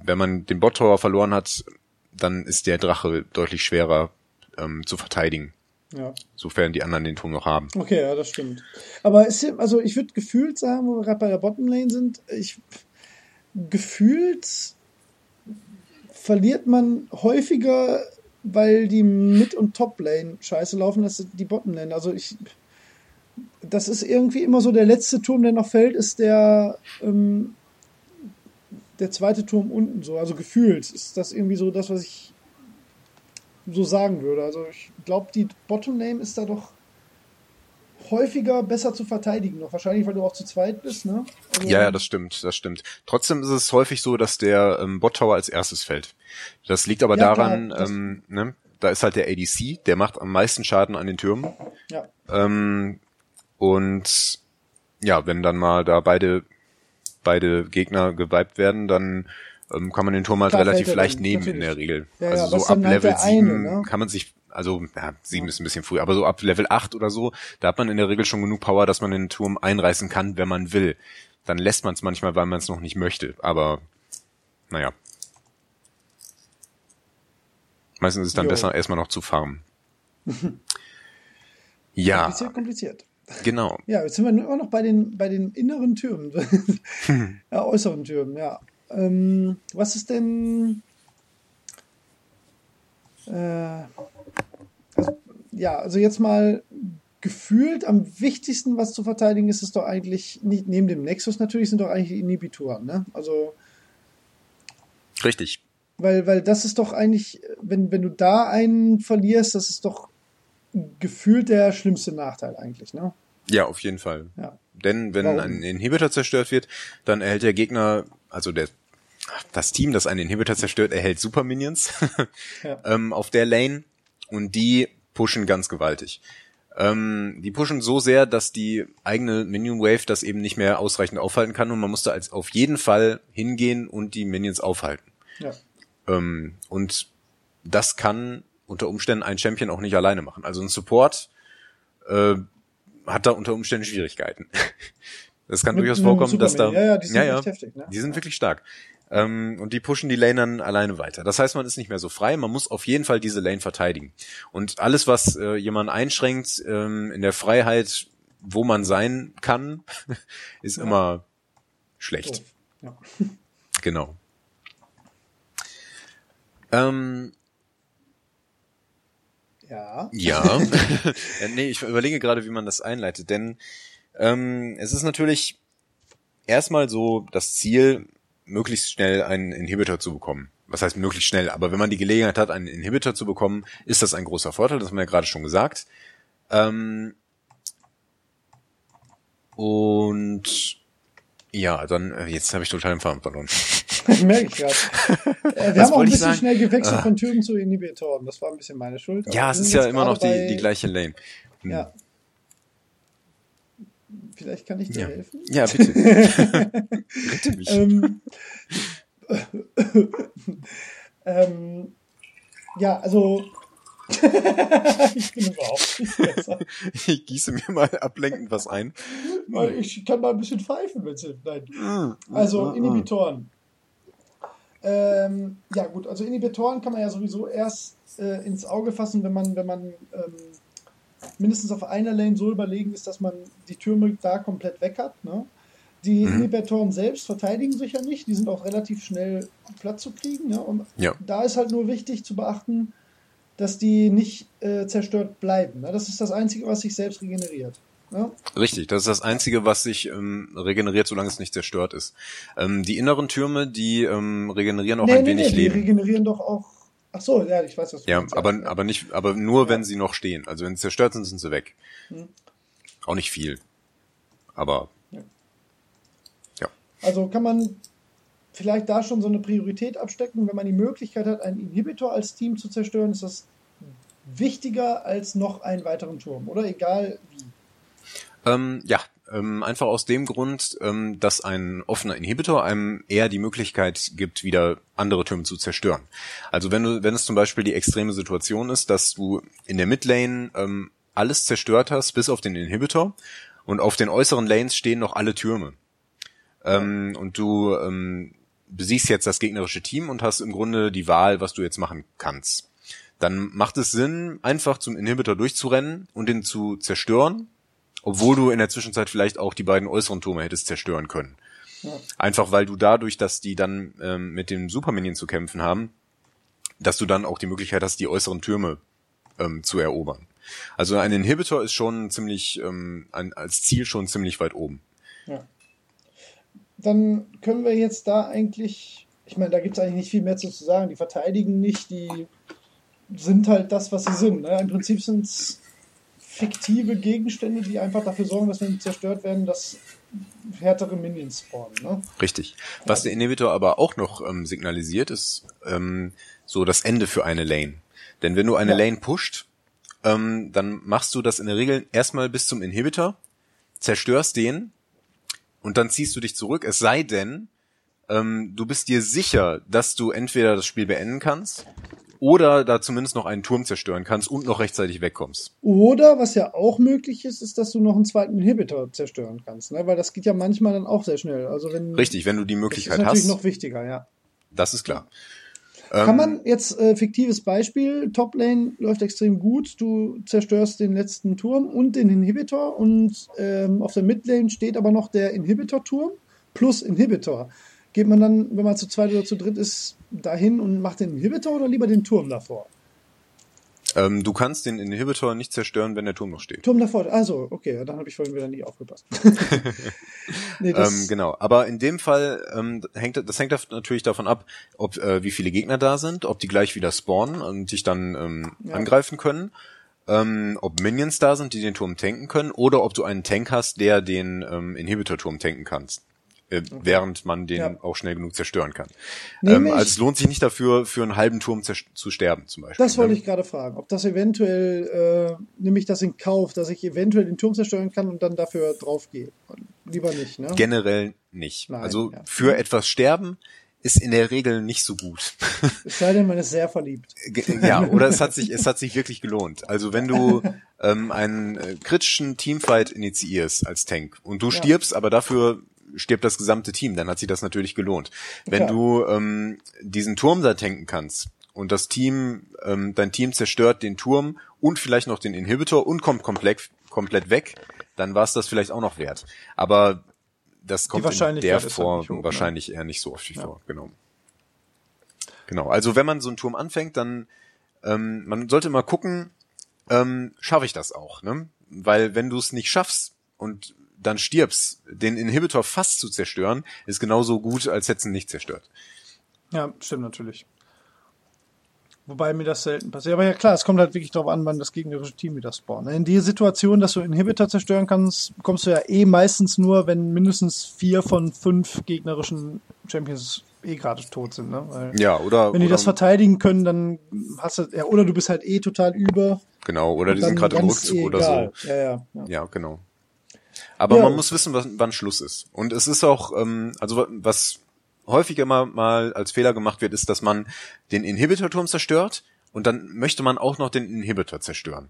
wenn man den Bot Tower verloren hat, dann ist der Drache deutlich schwerer ähm, zu verteidigen. Ja. Sofern die anderen den Turm noch haben. Okay, ja, das stimmt. Aber ist, also ich würde gefühlt sagen, wo wir gerade bei der Bottom Lane sind, ich, gefühlt verliert man häufiger, weil die Mid- und Top-Lane scheiße laufen, als die Bottom-Lane. Also ich, das ist irgendwie immer so, der letzte Turm, der noch fällt, ist der, ähm, der zweite Turm unten so. Also gefühlt ist das irgendwie so das, was ich so sagen würde. Also ich glaube, die Bottom-Lane ist da doch häufiger besser zu verteidigen noch. Wahrscheinlich, weil du auch zu zweit bist, ne? Also ja, ja, das stimmt, das stimmt. Trotzdem ist es häufig so, dass der ähm, Bot Tower als erstes fällt. Das liegt aber ja, daran, klar, ähm, ne, da ist halt der ADC, der macht am meisten Schaden an den Türmen. Ja. Ähm, und ja, wenn dann mal da beide beide Gegner geweibt werden, dann ähm, kann man den Turm halt Klar, relativ leicht nehmen natürlich. in der Regel. Ja, also ja, so ab Level halt 7 ne? kann man sich also ja, sieben ist ein bisschen früh, aber so ab Level 8 oder so, da hat man in der Regel schon genug Power, dass man den Turm einreißen kann, wenn man will. Dann lässt man es manchmal, weil man es noch nicht möchte, aber naja. Meistens ist es dann jo. besser, erstmal noch zu farmen. ja. Kompliziert, kompliziert. Genau. Ja, jetzt sind wir immer noch bei den, bei den inneren Türmen. ja, äußeren Türmen, ja. Ähm, was ist denn. Äh, also, ja, also jetzt mal gefühlt am wichtigsten, was zu verteidigen ist, ist doch eigentlich, nicht, neben dem Nexus natürlich, sind doch eigentlich die Inhibitoren, ne? Also. Richtig. Weil, weil das ist doch eigentlich, wenn, wenn du da einen verlierst, das ist doch gefühlt der schlimmste Nachteil eigentlich, ne? Ja, auf jeden Fall. Ja. Denn wenn Warum? ein Inhibitor zerstört wird, dann erhält der Gegner, also der das Team, das einen Inhibitor zerstört, erhält Super Minions ja. ähm, auf der Lane und die pushen ganz gewaltig. Ähm, die pushen so sehr, dass die eigene Minion Wave das eben nicht mehr ausreichend aufhalten kann und man musste als auf jeden Fall hingehen und die Minions aufhalten. Ja. Ähm, und das kann unter Umständen ein Champion auch nicht alleine machen. Also ein Support äh, hat da unter Umständen Schwierigkeiten. Das kann Mit durchaus vorkommen, dass da ja, ja, die sind, ja, ja, heftig, ne? die sind wirklich stark. Ähm, und die pushen die Lane dann alleine weiter. Das heißt, man ist nicht mehr so frei, man muss auf jeden Fall diese Lane verteidigen. Und alles, was äh, jemand einschränkt ähm, in der Freiheit, wo man sein kann, ist ja. immer schlecht. Ja. Genau. Ähm, ja. Ja. nee, ich überlege gerade, wie man das einleitet, denn ähm, es ist natürlich erstmal so das Ziel, möglichst schnell einen Inhibitor zu bekommen. Was heißt möglichst schnell? Aber wenn man die Gelegenheit hat, einen Inhibitor zu bekommen, ist das ein großer Vorteil. Das haben wir ja gerade schon gesagt. Ähm und ja, dann äh, jetzt habe ich total den Faden verloren. Merke ich gerade. Äh, wir haben auch ein bisschen schnell gewechselt ah. von Türen zu Inhibitoren. Das war ein bisschen meine Schuld. Ja, es ist ja immer noch die, die gleiche Lane. Hm. Ja. Vielleicht kann ich dir ja. helfen. Ja, bitte. Rette mich. ähm, ähm, ja, also ich bin überhaupt nicht besser. Ich gieße mir mal ablenkend was ein. Ich kann mal ein bisschen pfeifen, wenn es. Nein. Mm, also mm, Inhibitoren. Ähm, ja gut, also Inhibitoren kann man ja sowieso erst äh, ins Auge fassen, wenn man, wenn man ähm, mindestens auf einer Lane so überlegen ist, dass man die Türme da komplett weg hat. Ne? Die mhm. Inhibitoren selbst verteidigen sich ja nicht, die sind auch relativ schnell platt zu kriegen. Ne? Und ja. da ist halt nur wichtig zu beachten, dass die nicht äh, zerstört bleiben. Ne? Das ist das Einzige, was sich selbst regeneriert. Ne? Richtig, das ist das Einzige, was sich ähm, regeneriert, solange es nicht zerstört ist. Ähm, die inneren Türme, die ähm, regenerieren auch nee, ein nee, wenig nee, Leben. Die regenerieren doch auch Ach so, ja, ich weiß, was du Ja, meinst, aber, ja. aber nicht, aber nur, ja. wenn sie noch stehen. Also wenn sie zerstört sind, sind sie weg. Hm. Auch nicht viel. Aber, ja. ja. Also kann man vielleicht da schon so eine Priorität abstecken, wenn man die Möglichkeit hat, einen Inhibitor als Team zu zerstören, ist das wichtiger als noch einen weiteren Turm, oder? Egal wie. Ähm, ja, ähm, einfach aus dem Grund, ähm, dass ein offener Inhibitor einem eher die Möglichkeit gibt, wieder andere Türme zu zerstören. Also wenn du, wenn es zum Beispiel die extreme Situation ist, dass du in der Midlane ähm, alles zerstört hast, bis auf den Inhibitor, und auf den äußeren Lanes stehen noch alle Türme. Ähm, und du ähm, besiegst jetzt das gegnerische Team und hast im Grunde die Wahl, was du jetzt machen kannst. Dann macht es Sinn, einfach zum Inhibitor durchzurennen und den zu zerstören obwohl du in der Zwischenzeit vielleicht auch die beiden äußeren Türme hättest zerstören können. Einfach weil du dadurch, dass die dann ähm, mit dem Superminion zu kämpfen haben, dass du dann auch die Möglichkeit hast, die äußeren Türme ähm, zu erobern. Also ein Inhibitor ist schon ziemlich, ähm, ein, als Ziel schon ziemlich weit oben. Ja. Dann können wir jetzt da eigentlich, ich meine, da gibt es eigentlich nicht viel mehr zu sagen. Die verteidigen nicht, die sind halt das, was sie sind. Ne? Im Prinzip sind es fiktive Gegenstände, die einfach dafür sorgen, dass wenn die zerstört werden, dass härtere Minions spawnen. Ne? Richtig. Was der Inhibitor aber auch noch ähm, signalisiert, ist ähm, so das Ende für eine Lane. Denn wenn du eine ja. Lane pusht, ähm, dann machst du das in der Regel erstmal bis zum Inhibitor, zerstörst den und dann ziehst du dich zurück. Es sei denn, ähm, du bist dir sicher, dass du entweder das Spiel beenden kannst oder da zumindest noch einen Turm zerstören kannst und noch rechtzeitig wegkommst. Oder, was ja auch möglich ist, ist, dass du noch einen zweiten Inhibitor zerstören kannst, ne? weil das geht ja manchmal dann auch sehr schnell. Also wenn, Richtig, wenn du die Möglichkeit hast. Das ist natürlich hast, noch wichtiger, ja. Das ist klar. Kann ähm, man jetzt, äh, fiktives Beispiel, Toplane läuft extrem gut, du zerstörst den letzten Turm und den Inhibitor und ähm, auf der Midlane steht aber noch der Inhibitor-Turm plus Inhibitor. Geht man dann, wenn man zu zweit oder zu dritt ist, dahin und macht den Inhibitor oder lieber den Turm davor? Ähm, du kannst den Inhibitor nicht zerstören, wenn der Turm noch steht. Turm davor, also, okay, dann habe ich vorhin wieder nie aufgepasst. nee, ähm, genau, aber in dem Fall ähm, hängt das hängt natürlich davon ab, ob äh, wie viele Gegner da sind, ob die gleich wieder spawnen und dich dann ähm, ja. angreifen können. Ähm, ob Minions da sind, die den Turm tanken können, oder ob du einen Tank hast, der den ähm, Inhibitor-Turm tanken kannst äh, okay. während man den ja. auch schnell genug zerstören kann. Ähm, also es lohnt sich nicht dafür, für einen halben Turm zu sterben zum Beispiel. Das wollte ne? ich gerade fragen, ob das eventuell, äh, nehme ich das in Kauf, dass ich eventuell den Turm zerstören kann und dann dafür draufgehe. Lieber nicht, ne? Generell nicht. Nein, also ja. für etwas sterben ist in der Regel nicht so gut. Es sei denn, man ist sehr verliebt. Ja, oder es hat sich, es hat sich wirklich gelohnt. Also wenn du ähm, einen äh, kritischen Teamfight initiierst als Tank und du ja. stirbst, aber dafür stirbt das gesamte Team, dann hat sich das natürlich gelohnt. Wenn ja. du ähm, diesen Turm da tanken kannst und das Team, ähm, dein Team zerstört den Turm und vielleicht noch den Inhibitor und kommt komplett, komplett weg, dann war es das vielleicht auch noch wert. Aber das kommt in der halt Form hoch, ne? wahrscheinlich ne? eher nicht so oft wie ja. vor, genau. Genau, also wenn man so einen Turm anfängt, dann ähm, man sollte mal gucken, ähm, schaffe ich das auch, ne? Weil wenn du es nicht schaffst und dann stirbst, den Inhibitor fast zu zerstören, ist genauso gut, als hätten nicht zerstört. Ja, stimmt natürlich. Wobei mir das selten passiert. Aber ja klar, es kommt halt wirklich darauf an, wann das gegnerische Team wieder spawnt. In die Situation, dass du Inhibitor zerstören kannst, kommst du ja eh meistens nur, wenn mindestens vier von fünf gegnerischen Champions eh gerade tot sind. Ne? Weil ja, oder. Wenn die das verteidigen können, dann hast du, ja, oder du bist halt eh total über. Genau, oder die sind gerade im Rückzug eh oder so. Ja, ja, ja. ja, genau. Aber ja. man muss wissen, was, wann Schluss ist. Und es ist auch, ähm, also was häufig immer mal als Fehler gemacht wird, ist, dass man den Inhibitor-Turm zerstört und dann möchte man auch noch den Inhibitor zerstören.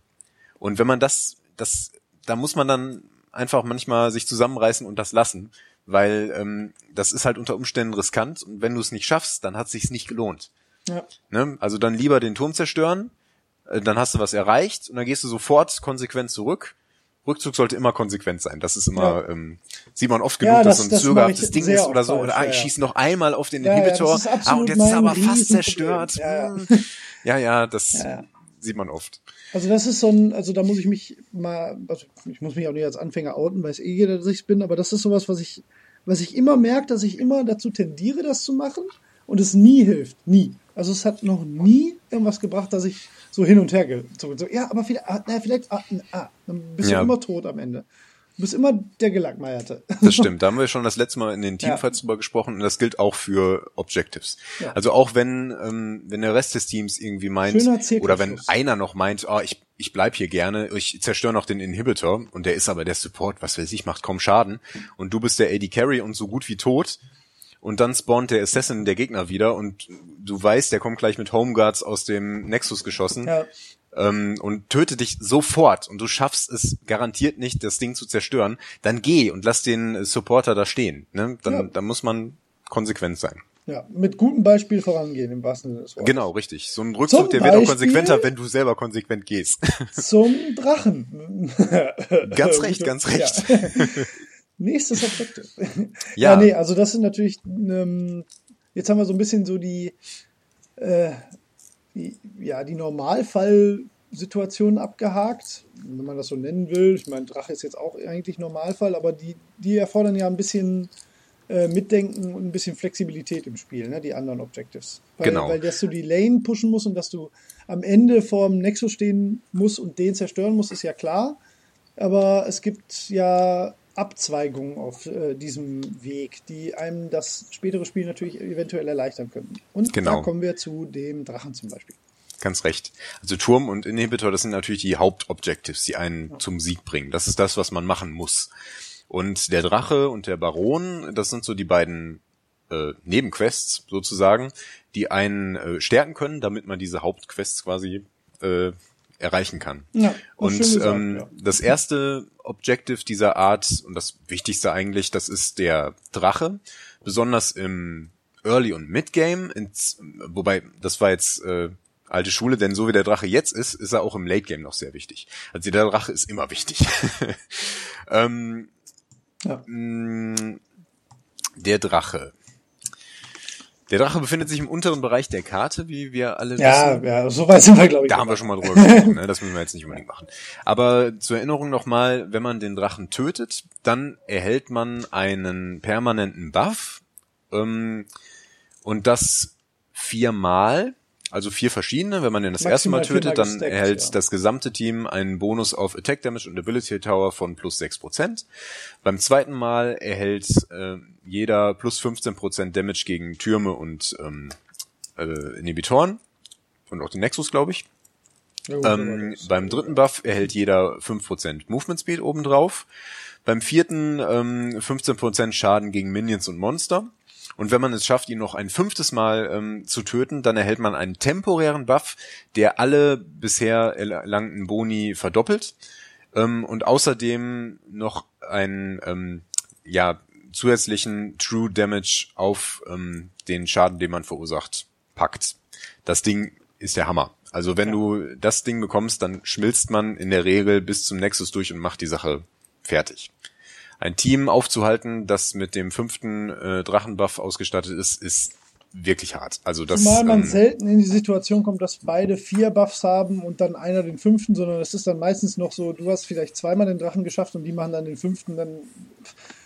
Und wenn man das, das, da muss man dann einfach manchmal sich zusammenreißen und das lassen, weil ähm, das ist halt unter Umständen riskant und wenn du es nicht schaffst, dann hat es sich nicht gelohnt. Ja. Ne? Also dann lieber den Turm zerstören, äh, dann hast du was erreicht und dann gehst du sofort konsequent zurück Rückzug sollte immer konsequent sein. Das ist immer, ja. ähm, sieht man oft genug, ja, das, dass so ein zögerhaftes Ding ist oder so. Falsch, oder ah, ich schieße noch einmal auf den Inhibitor. ah, und jetzt ist er aber fast zerstört. Ja, ja, ja das sieht man oft. Also das ist so ein, also da muss ich mich mal, also ich muss mich auch nicht als Anfänger outen, weiß eh jeder, dass ich bin, aber das ist sowas, was ich, was ich immer merke, dass ich immer dazu tendiere, das zu machen und es nie hilft. Nie. Also es hat noch nie irgendwas gebracht, dass ich so hin und her gezogen. So, ja, aber vielleicht, ah, na, vielleicht, ah, ah, dann bist ja. du immer tot am Ende. Du bist immer der Gelackmeierte. Das stimmt. Da haben wir schon das letzte Mal in den Teamfights ja. drüber gesprochen und das gilt auch für Objectives. Ja. Also auch wenn, ähm, wenn der Rest des Teams irgendwie meint, oder wenn einer noch meint, oh, ich, ich bleib hier gerne, ich zerstöre noch den Inhibitor und der ist aber der Support, was weiß ich, macht kaum Schaden und du bist der AD Carry und so gut wie tot, und dann spawnt der Assassin der Gegner wieder und du weißt, der kommt gleich mit Homeguards aus dem Nexus geschossen ja. ähm, und tötet dich sofort und du schaffst es garantiert nicht, das Ding zu zerstören, dann geh und lass den Supporter da stehen. Ne? Dann, ja. dann muss man konsequent sein. Ja, mit gutem Beispiel vorangehen im wahrsten Sinne des Wortes. Genau, richtig. So ein Rückzug, zum der wird auch konsequenter, wenn du selber konsequent gehst. Zum Drachen. ganz recht, ganz recht. Ja. Nächstes Objective. ja. ja, nee, also das sind natürlich, ähm, jetzt haben wir so ein bisschen so die, äh, die ja, die Normalfallsituation abgehakt, wenn man das so nennen will. Ich meine, Drache ist jetzt auch eigentlich Normalfall, aber die, die erfordern ja ein bisschen äh, Mitdenken und ein bisschen Flexibilität im Spiel, ne, die anderen Objectives. Weil, genau. Weil, dass du die Lane pushen musst und dass du am Ende vorm Nexus stehen musst und den zerstören musst, ist ja klar. Aber es gibt ja Abzweigungen auf äh, diesem Weg, die einem das spätere Spiel natürlich eventuell erleichtern könnten. Und genau. da kommen wir zu dem Drachen zum Beispiel. Ganz recht. Also Turm und Inhibitor, das sind natürlich die Hauptobjectives, die einen ja. zum Sieg bringen. Das ist das, was man machen muss. Und der Drache und der Baron, das sind so die beiden äh, Nebenquests sozusagen, die einen äh, stärken können, damit man diese Hauptquests quasi äh, erreichen kann. Ja, und gesagt, ähm, ja. das erste Objective dieser Art und das wichtigste eigentlich, das ist der Drache, besonders im Early und Mid-Game, wobei das war jetzt äh, alte Schule, denn so wie der Drache jetzt ist, ist er auch im Late-Game noch sehr wichtig. Also der Drache ist immer wichtig. ähm, ja. Mm, der Drache. Der Drache befindet sich im unteren Bereich der Karte, wie wir alle ja, wissen. Ja, so weit sind wir, glaube ich. Da haben wir schon mal drüber gesprochen, ne? das müssen wir jetzt nicht unbedingt machen. Aber zur Erinnerung nochmal, wenn man den Drachen tötet, dann erhält man einen permanenten Buff ähm, und das viermal also vier verschiedene. Wenn man den das Maximal erste Mal tötet, dann gesteckt, erhält ja. das gesamte Team einen Bonus auf Attack Damage und Ability Tower von plus sechs Prozent. Beim zweiten Mal erhält äh, jeder plus 15% Damage gegen Türme und ähm, äh, Inhibitoren. Und auch den Nexus, glaube ich. Ja, ähm, beim dritten Buff erhält jeder 5% Movement Speed obendrauf. Beim vierten ähm, 15% Schaden gegen Minions und Monster. Und wenn man es schafft, ihn noch ein fünftes Mal ähm, zu töten, dann erhält man einen temporären Buff, der alle bisher erlangten Boni verdoppelt. Ähm, und außerdem noch einen ähm, ja, zusätzlichen True Damage auf ähm, den Schaden, den man verursacht, packt. Das Ding ist der Hammer. Also wenn ja. du das Ding bekommst, dann schmilzt man in der Regel bis zum Nexus durch und macht die Sache fertig ein Team aufzuhalten, das mit dem fünften äh, Drachenbuff ausgestattet ist, ist wirklich hart. Also das, Zumal man ähm, selten in die Situation kommt, dass beide vier Buffs haben und dann einer den fünften, sondern es ist dann meistens noch so, du hast vielleicht zweimal den Drachen geschafft und die machen dann den fünften, dann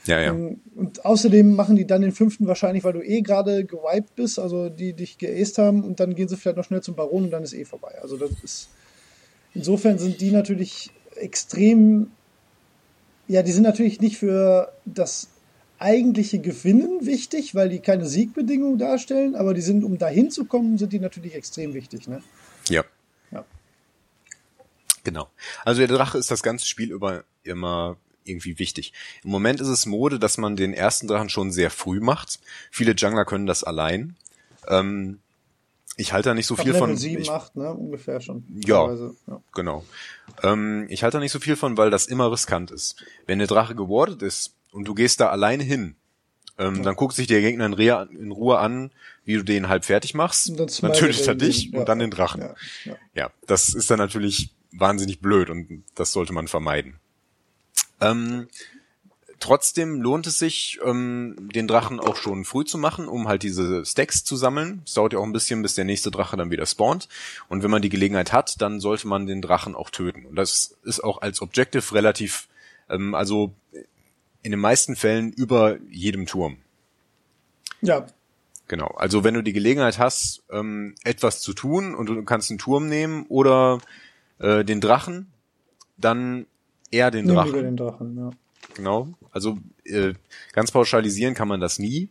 ja, ja. Und außerdem machen die dann den fünften wahrscheinlich, weil du eh gerade gewiped bist, also die dich geaced haben und dann gehen sie vielleicht noch schnell zum Baron und dann ist eh vorbei. Also das ist insofern sind die natürlich extrem ja, die sind natürlich nicht für das eigentliche Gewinnen wichtig, weil die keine Siegbedingung darstellen, aber die sind, um dahin zu kommen, sind die natürlich extrem wichtig, ne? Ja. ja. Genau. Also der Drache ist das ganze Spiel über immer irgendwie wichtig. Im Moment ist es Mode, dass man den ersten Drachen schon sehr früh macht. Viele Jungler können das allein. Ähm, ich halte da nicht so viel Level von. 7, ich, 8, ne? Ungefähr schon. Ja, ja. genau. Ähm, ich halte da nicht so viel von, weil das immer riskant ist. Wenn der Drache gewordet ist und du gehst da alleine hin, ähm, ja. dann guckt sich der Gegner in, Re in Ruhe an, wie du den halb fertig machst. dann, dann tötet er dich den, und dann den Drachen. Ja, ja, das ist dann natürlich wahnsinnig blöd und das sollte man vermeiden. Ähm, Trotzdem lohnt es sich, ähm, den Drachen auch schon früh zu machen, um halt diese Stacks zu sammeln. Es dauert ja auch ein bisschen, bis der nächste Drache dann wieder spawnt. Und wenn man die Gelegenheit hat, dann sollte man den Drachen auch töten. Und das ist auch als Objective relativ, ähm, also in den meisten Fällen über jedem Turm. Ja. Genau. Also wenn du die Gelegenheit hast, ähm, etwas zu tun und du kannst einen Turm nehmen oder äh, den Drachen, dann eher den Drachen. Den Drachen ja. Genau. Also äh, ganz pauschalisieren kann man das nie.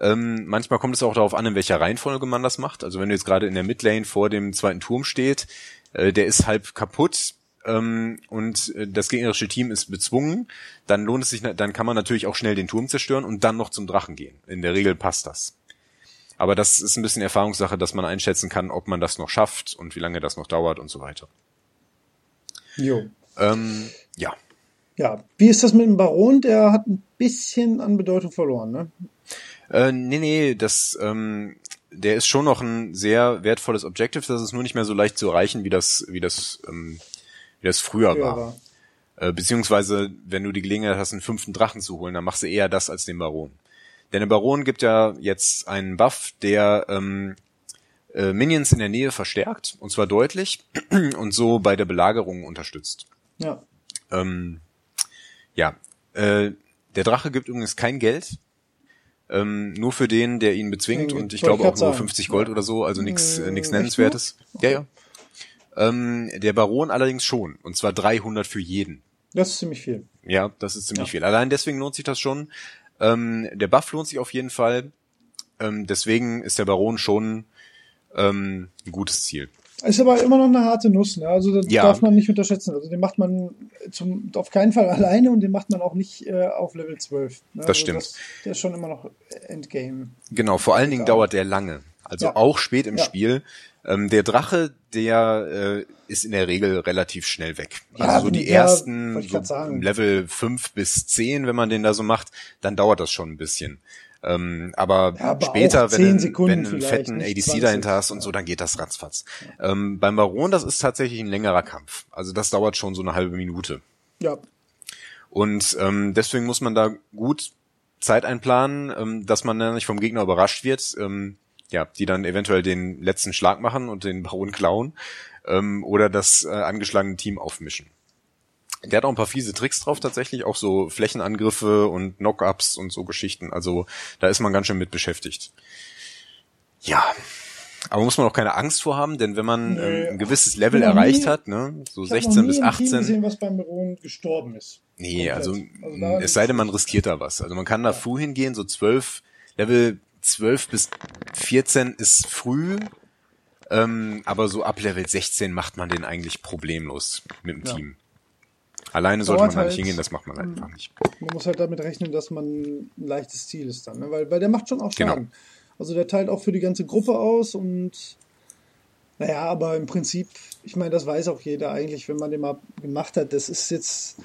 Ähm, manchmal kommt es auch darauf an, in welcher Reihenfolge man das macht. Also wenn du jetzt gerade in der Midlane vor dem zweiten Turm steht, äh, der ist halb kaputt ähm, und äh, das gegnerische Team ist bezwungen, dann lohnt es sich, dann kann man natürlich auch schnell den Turm zerstören und dann noch zum Drachen gehen. In der Regel passt das. Aber das ist ein bisschen Erfahrungssache, dass man einschätzen kann, ob man das noch schafft und wie lange das noch dauert und so weiter. Jo. Ähm, ja. Ja, wie ist das mit dem Baron? Der hat ein bisschen an Bedeutung verloren, ne? Äh, nee, nee, das, ähm, der ist schon noch ein sehr wertvolles Objective, das ist nur nicht mehr so leicht zu erreichen, wie das, wie das, ähm, wie das früher, früher war. war. Äh, beziehungsweise, wenn du die Gelegenheit hast, einen fünften Drachen zu holen, dann machst du eher das als den Baron. Denn der Baron gibt ja jetzt einen Buff, der ähm, äh, Minions in der Nähe verstärkt, und zwar deutlich, und so bei der Belagerung unterstützt. Ja. Ähm, ja, äh, der Drache gibt übrigens kein Geld, ähm, nur für den, der ihn bezwingt, und ich glaube auch nur sagen. 50 Gold oder so, also nichts Äh, echt Nennenswertes. Ja, ja. Ähm, der Baron allerdings schon, und zwar 300 für jeden. Das ist ziemlich viel. Ja, das ist ziemlich Ja. viel. Allein deswegen lohnt sich das schon. Ähm, der Buff lohnt sich auf jeden Fall. Ähm, deswegen ist der Baron schon ähm, ein gutes Ziel. Ist aber immer noch eine harte Nuss, ne? Also das Ja. darf man nicht unterschätzen. Also den macht man zum, auf keinen Fall alleine und den macht man auch nicht äh, auf Level 12. Ne? also stimmt. Das, der ist schon immer noch Endgame. Genau, vor allen Dingen dauert der lange. Also Ja. auch spät im Ja. Spiel. Ähm, der Drache, der äh, ist in der Regel relativ schnell weg. Ja, also so die ja, ersten so. Level 5 bis 10, wenn man den da so macht, dann dauert das schon ein bisschen. Ähm, aber, Ja, aber später, wenn, 10 du- Sekunden wenn einen fetten ADC 20, dahinter hast und ja. so, dann geht das ratzfatz. Ähm, beim Baron, das ist tatsächlich ein längerer Kampf. Also das dauert schon so eine halbe Minute. Ja, Und ähm, deswegen muss man da gut Zeit einplanen, ähm, dass man dann nicht vom Gegner überrascht wird, ähm, ja, die dann eventuell den letzten Schlag machen und den Baron klauen ähm, oder das äh, angeschlagene Team aufmischen. Der hat auch ein paar fiese Tricks drauf tatsächlich, auch so Flächenangriffe und Knock-ups und so Geschichten. Also da ist man ganz schön mit beschäftigt. Ja, aber muss man auch keine Angst vor haben, denn wenn man Nö. ähm, ein gewisses Level Ich erreicht nie- hat, ne, so ich hab noch 16 nie bis ein Team 18, gesehen, was beim Baron gestorben ist. Nee, also, Also da- es sei denn, man riskiert da was. Also man kann da früh hingehen, so 12, Level 12 bis 14 ist früh, ähm, aber so ab Level 16 macht man den eigentlich problemlos mit dem Ja. Team. Alleine sollte man da nicht halt- hingehen, das macht man einfach nicht. Man muss halt damit rechnen, dass man ein leichtes Ziel ist dann, ne? weil, weil der macht schon auch Genau. Schaden. Also der teilt auch für die ganze Gruppe aus und naja, aber im Prinzip, ich meine, das weiß auch jeder eigentlich, wenn man den mal gemacht hat. Das ist jetzt,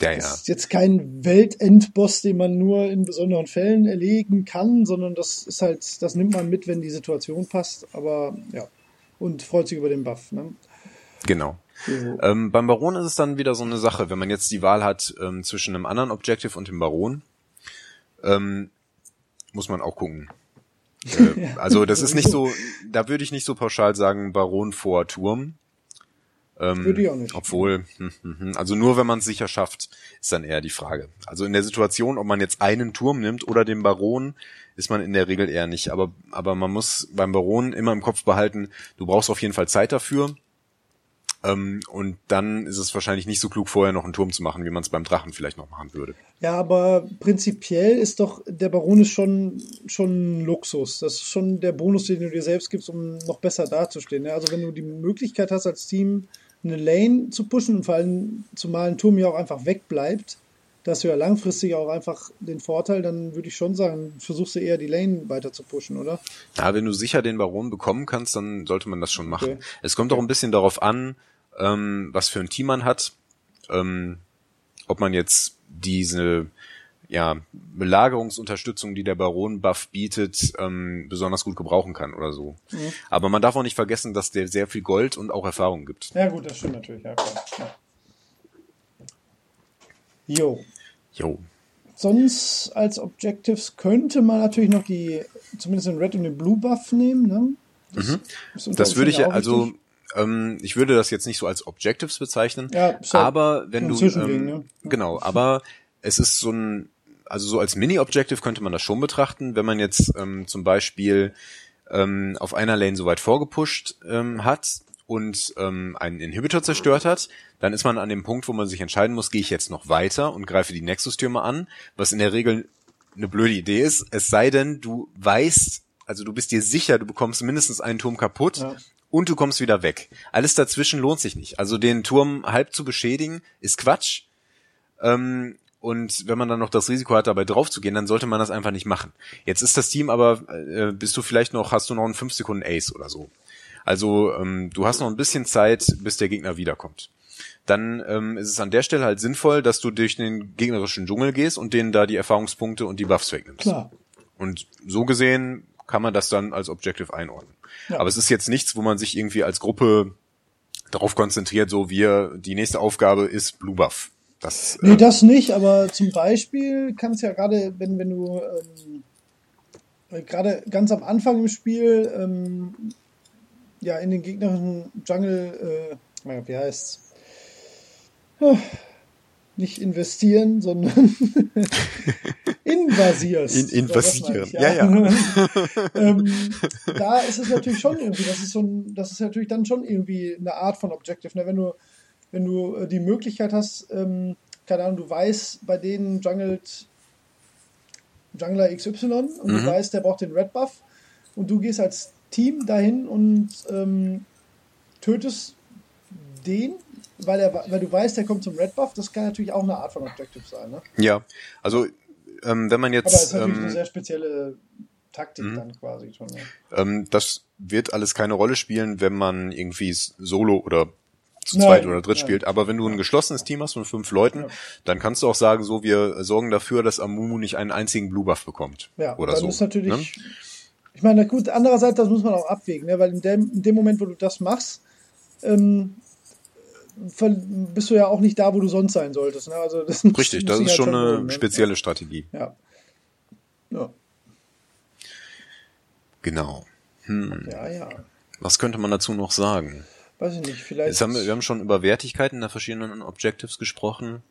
Ja, das ja. ist jetzt kein Weltendboss, den man nur in besonderen Fällen erlegen kann, sondern das ist halt, das nimmt man mit, wenn die Situation passt. Aber ja, und freut sich über den Buff. Ne? Genau. So. Ähm, beim Baron ist es dann wieder so eine Sache, wenn man jetzt die Wahl hat ähm, zwischen einem anderen Objective und dem Baron, ähm, muss man auch gucken. Äh, also das ist nicht so, da würde ich nicht so pauschal sagen, Baron vor Turm. Ähm, Würde ich auch nicht. Obwohl, hm, hm, hm, also nur wenn man es sicher schafft, ist dann eher die Frage. Also in der Situation, ob man jetzt einen Turm nimmt oder den Baron, ist man in der Regel eher nicht. Aber, aber man muss beim Baron immer im Kopf behalten, du brauchst auf jeden Fall Zeit dafür. Ähm, und dann ist es wahrscheinlich nicht so klug, vorher noch einen Turm zu machen, wie man es beim Drachen vielleicht noch machen würde. Ja, aber prinzipiell ist doch, der Baron ist schon, schon ein Luxus. Das ist schon der Bonus, den du dir selbst gibst, um noch besser dazustehen. ne? Also wenn du die Möglichkeit hast, als Team eine Lane zu pushen und vor allem zumal ein Turm ja auch einfach wegbleibt, da hast du ja langfristig auch einfach den Vorteil, dann würde ich schon sagen, versuchst du eher die Lane weiter zu pushen, oder? Ja, wenn du sicher den Baron bekommen kannst, dann sollte man das schon machen. Okay. Es kommt auch ein bisschen darauf an, ähm, was für ein Team man hat. Ähm, ob man jetzt diese ja, Belagerungsunterstützung, die der Baron-Buff bietet, ähm, besonders gut gebrauchen kann oder so. Aber man darf auch nicht vergessen, dass der sehr viel Gold und auch Erfahrung gibt. Ja, gut, das stimmt natürlich, ja, klar. Ja. Jo. Jo. Sonst als Objectives könnte man natürlich noch die, zumindest den Red und den Blue Buff nehmen. Ne? Das, Mhm. Das würde ich, auch also, wichtig. Ähm, ich würde das jetzt nicht so als Objectives bezeichnen, Ja, halt aber wenn du, ähm, ne? genau, aber es ist so ein, also so als Mini-Objective könnte man das schon betrachten, wenn man jetzt ähm, zum Beispiel ähm, auf einer Lane so weit vorgepusht ähm, hat und ähm, einen Inhibitor zerstört hat, dann ist man an dem Punkt, wo man sich entscheiden muss, gehe ich jetzt noch weiter und greife die Nexus-Türme an, was in der Regel eine blöde Idee ist, es sei denn, du weißt, also du bist dir sicher, du bekommst mindestens einen Turm kaputt Ja. Und du kommst wieder weg. Alles dazwischen lohnt sich nicht. Also den Turm halb zu beschädigen, ist Quatsch. Ähm, und wenn man dann noch das Risiko hat, dabei drauf zu gehen, dann sollte man das einfach nicht machen. Jetzt ist das Team aber, äh, bist du vielleicht noch, hast du noch einen 5 Sekunden Ace oder so. Also ähm, du hast noch ein bisschen Zeit, bis der Gegner wiederkommt. Dann ähm, ist es an der Stelle halt sinnvoll, dass du durch den gegnerischen Dschungel gehst und denen da die Erfahrungspunkte und die Buffs wegnimmst. Klar. Und so gesehen kann man das dann als Objective einordnen. Ja. Aber es ist jetzt nichts, wo man sich irgendwie als Gruppe darauf konzentriert, so wir, die nächste Aufgabe ist Blue Buff. Das, Nee, äh, das nicht, aber zum Beispiel kannst ja gerade, wenn, wenn du ähm, äh, gerade ganz am Anfang im Spiel ähm, ja in den gegnerischen Jungle, äh, wie heißt's? Nicht investieren, sondern invasierst. In- invasieren. Ja, ja. ähm, da ist es natürlich schon irgendwie, das ist so ein, das ist natürlich dann schon irgendwie eine Art von Objective, ne? Wenn du, wenn du äh, die Möglichkeit hast, ähm, keine Ahnung, du weißt, bei denen jungelt Jungler XY und du Mhm. weißt, der braucht den Red Buff und du gehst als Team dahin und ähm, tötest den, weil, er, weil du weißt, der kommt zum Red Buff. Das kann natürlich auch eine Art von Objective sein. Ne? ja, also ähm, wenn man Aber es ist jetzt natürlich eine ähm, sehr spezielle Taktik Mhm. dann quasi schon. Ne? Ähm, das wird alles keine Rolle spielen, wenn man irgendwie solo oder zu Nein, zweit oder dritt nein. spielt. Aber wenn du ein geschlossenes Team hast von fünf Leuten, Ja. dann kannst du auch sagen, so, wir sorgen dafür, dass Amumu nicht einen einzigen Blue Buff bekommt. Ja, oder dann so. ist natürlich. ne? Ich meine, gut, andererseits, das muss man auch abwägen, ne? weil in dem, in dem Moment, wo du das machst, ähm, bist du ja auch nicht da, wo du sonst sein solltest. Ne? Also das Richtig, muss das ist halt schon eine ne? spezielle Strategie. Ja. Ja, Genau. Hm. ja, ja. Was könnte man dazu noch sagen? Weiß ich nicht, vielleicht. Haben wir, wir haben schon über Wertigkeiten der verschiedenen Objectives gesprochen.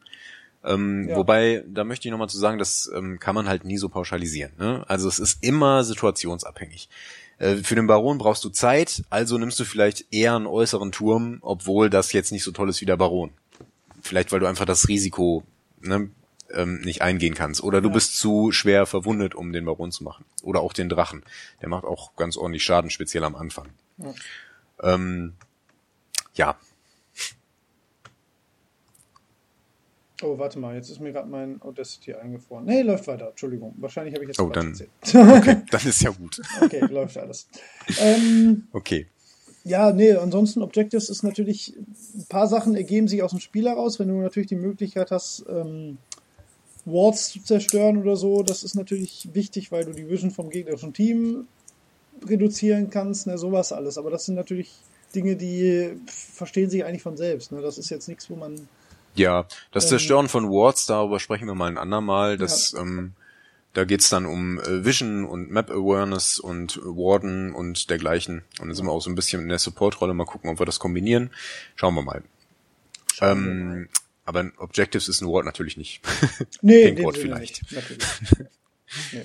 Ähm, Ja. Wobei, da möchte ich nochmal zu sagen, das ähm, kann man halt nie so pauschalisieren. Ne? Also es ist immer situationsabhängig. Äh, für den Baron brauchst du Zeit, also nimmst du vielleicht eher einen äußeren Turm, obwohl das jetzt nicht so toll ist wie der Baron. Vielleicht, weil du einfach das Risiko ne, ähm, nicht eingehen kannst. Oder du Ja. bist zu schwer verwundet, um den Baron zu machen. Oder auch den Drachen. Der macht auch ganz ordentlich Schaden, speziell am Anfang. Ja. Ähm, ja, oh, warte mal, jetzt ist mir gerade mein Audacity eingefroren. Nee, läuft weiter, Entschuldigung. Wahrscheinlich habe ich jetzt Oh, dann- erzählt. okay, dann ist ja gut. okay, läuft alles. Ähm, Okay. Ja, nee, ansonsten Objectives ist natürlich, ein paar Sachen ergeben sich aus dem Spiel heraus, wenn du natürlich die Möglichkeit hast, ähm, Wards zu zerstören oder so, das ist natürlich wichtig, weil du die Vision vom gegnerischen Team reduzieren kannst, ne, sowas alles. Aber das sind natürlich Dinge, die verstehen sich eigentlich von selbst. Ne? Das ist jetzt nichts, wo man. Ja, das Ähm, Zerstören von Wards, darüber sprechen wir mal ein andermal. Das, ähm, da geht's dann um äh, Vision und Map Awareness und Warden und dergleichen. Und dann sind wir auch so ein bisschen in der Support-Rolle. Mal gucken, ob wir das kombinieren. Schauen wir mal. Ähm, aber ein Objectives ist ein Ward natürlich nicht. Nee, Pink Ward vielleicht. nicht, nee.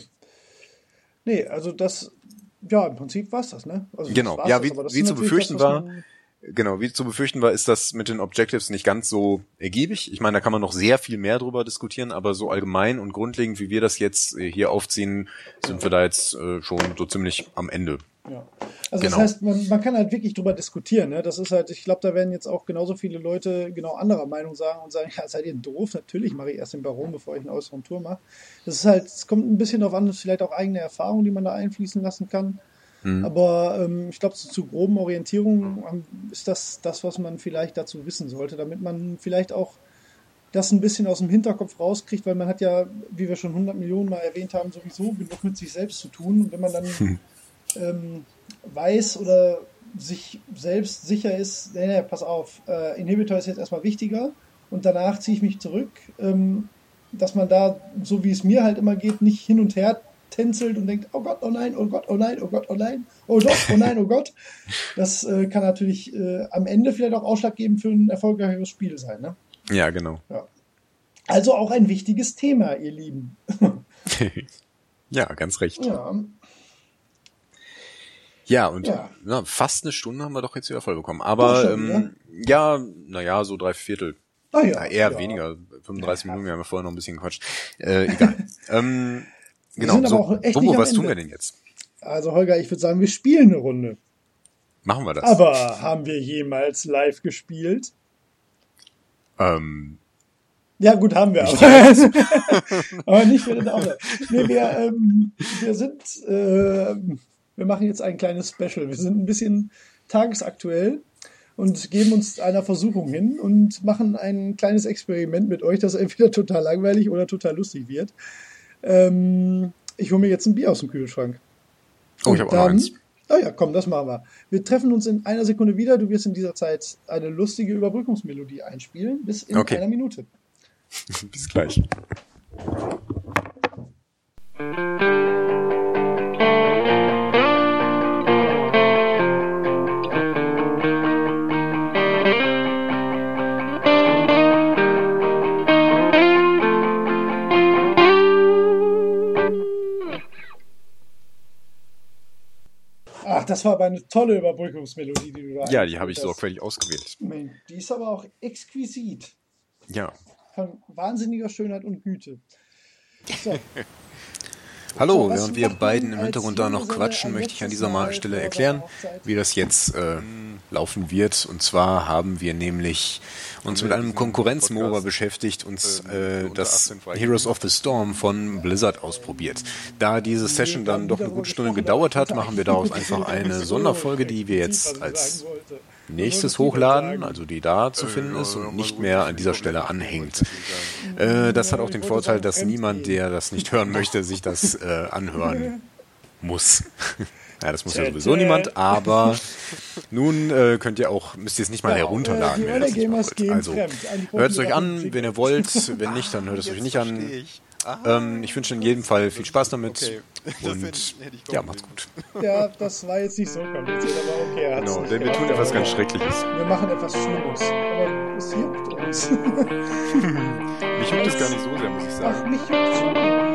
nee, also das, ja, im Prinzip war's das, ne? Also Genau. Ja, wie- aber wie zu befürchten war, man- Genau, wie zu befürchten war, ist das mit den Objectives nicht ganz so ergiebig. Ich meine, da kann man noch sehr viel mehr drüber diskutieren, aber so allgemein und grundlegend, wie wir das jetzt äh, hier aufziehen, sind wir da jetzt äh, schon so ziemlich am Ende. Ja. Also Genau. das heißt, man, man kann halt wirklich drüber diskutieren. Ne? Das ist halt, ich glaube, da werden jetzt auch genauso viele Leute genau anderer Meinung sagen und sagen, ja, seid ihr doof? Natürlich mache ich erst den Baron, bevor ich einen äußeren Tour mache. Das ist halt, es kommt ein bisschen darauf an, das ist vielleicht auch eigene Erfahrung, die man da einfließen lassen kann. Mhm. Aber ähm, ich glaube, zu, zu groben Orientierung ähm, ist das das, was man vielleicht dazu wissen sollte, damit man vielleicht auch das ein bisschen aus dem Hinterkopf rauskriegt, weil man hat ja, wie wir schon 100 Millionen Mal erwähnt haben, sowieso genug mit sich selbst zu tun. Und wenn man dann ähm, weiß oder sich selbst sicher ist, nee, nee, pass auf, äh, Inhibitor ist jetzt erstmal wichtiger und danach ziehe ich mich zurück, ähm, dass man da, so wie es mir halt immer geht, nicht hin und her tänzelt und denkt, oh Gott, oh nein, oh Gott, oh nein, oh Gott, oh nein, oh doch, oh nein, oh Gott. Das äh, kann natürlich äh, am Ende vielleicht auch ausschlaggebend für ein erfolgreiches Spiel sein. Ne? Ja, genau. Also auch ein wichtiges Thema, ihr Lieben. ja, ganz recht. Ja, Ja, und Ja. Na, fast eine Stunde haben wir doch jetzt wieder voll bekommen. Aber schon, ähm, ja, naja, so drei Viertel. ah, ja, Na, eher ja. weniger. 35 Minuten, wir haben ja vorher noch ein bisschen gequatscht. Äh, egal. ähm, Wir genau, sind aber so, auch echt am was tun Ende. wir denn jetzt? Also Holger, ich würde sagen, wir spielen eine Runde. Machen wir das. Aber haben wir jemals live gespielt? ähm, Ja, gut, haben wir. Aber, aber nicht für den Auto. Nee, wir, ähm, wir sind, äh, wir machen jetzt ein kleines Special. Wir sind ein bisschen tagesaktuell und geben uns einer Versuchung hin und machen ein kleines Experiment mit euch, das entweder total langweilig oder total lustig wird. Ähm, ich hole mir jetzt ein Bier aus dem Kühlschrank. oh, ich habe auch noch eins. Oh ja, komm, das machen wir. Wir treffen uns in einer Sekunde wieder. Du wirst in dieser Zeit eine lustige Überbrückungsmelodie einspielen, bis in Okay. einer Minute. Bis gleich. das war aber eine tolle Überbrückungsmelodie, die du da Ja, die habe ich sorgfältig ausgewählt. Die ist aber auch exquisit. Ja. Von wahnsinniger Schönheit und Güte. So, Hallo, So, was während wir beiden im Hintergrund da noch quatschen, möchte ich an dieser Stelle erklären, wie das jetzt äh, laufen wird. Und zwar haben wir nämlich uns mit einem Konkurrenz-MOBA beschäftigt, uns äh, das Heroes of the Storm von Blizzard ausprobiert. Da diese Session dann doch eine gute Stunde gedauert hat, machen wir daraus einfach eine Sonderfolge, die wir jetzt als nächstes hochladen, also die da zu finden ist und nicht mehr an dieser Stelle anhängt. Äh, das hat auch den Vorteil, dass niemand, der das nicht hören möchte, sich das äh, anhören muss. Ja, das muss ja sowieso niemand, aber nun äh, könnt ihr auch, müsst ihr es nicht mal herunterladen, äh, wenn ihr das nicht wollt. Also hört es euch an, wenn ihr wollt, wenn nicht, dann hört es euch nicht an. Ähm, ich wünsche in jedem Fall viel Spaß damit Okay. Und hätte ich- hätte ich ja, macht's gut. Ja, das war jetzt nicht so kompliziert, aber okay. hat's Genau, denn wir tun etwas ganz Schreckliches. Wir machen etwas Schlimmes. Aber es juckt uns. Mich juckt es gar nicht so sehr, muss ich Ach, sagen. mich juckt schon.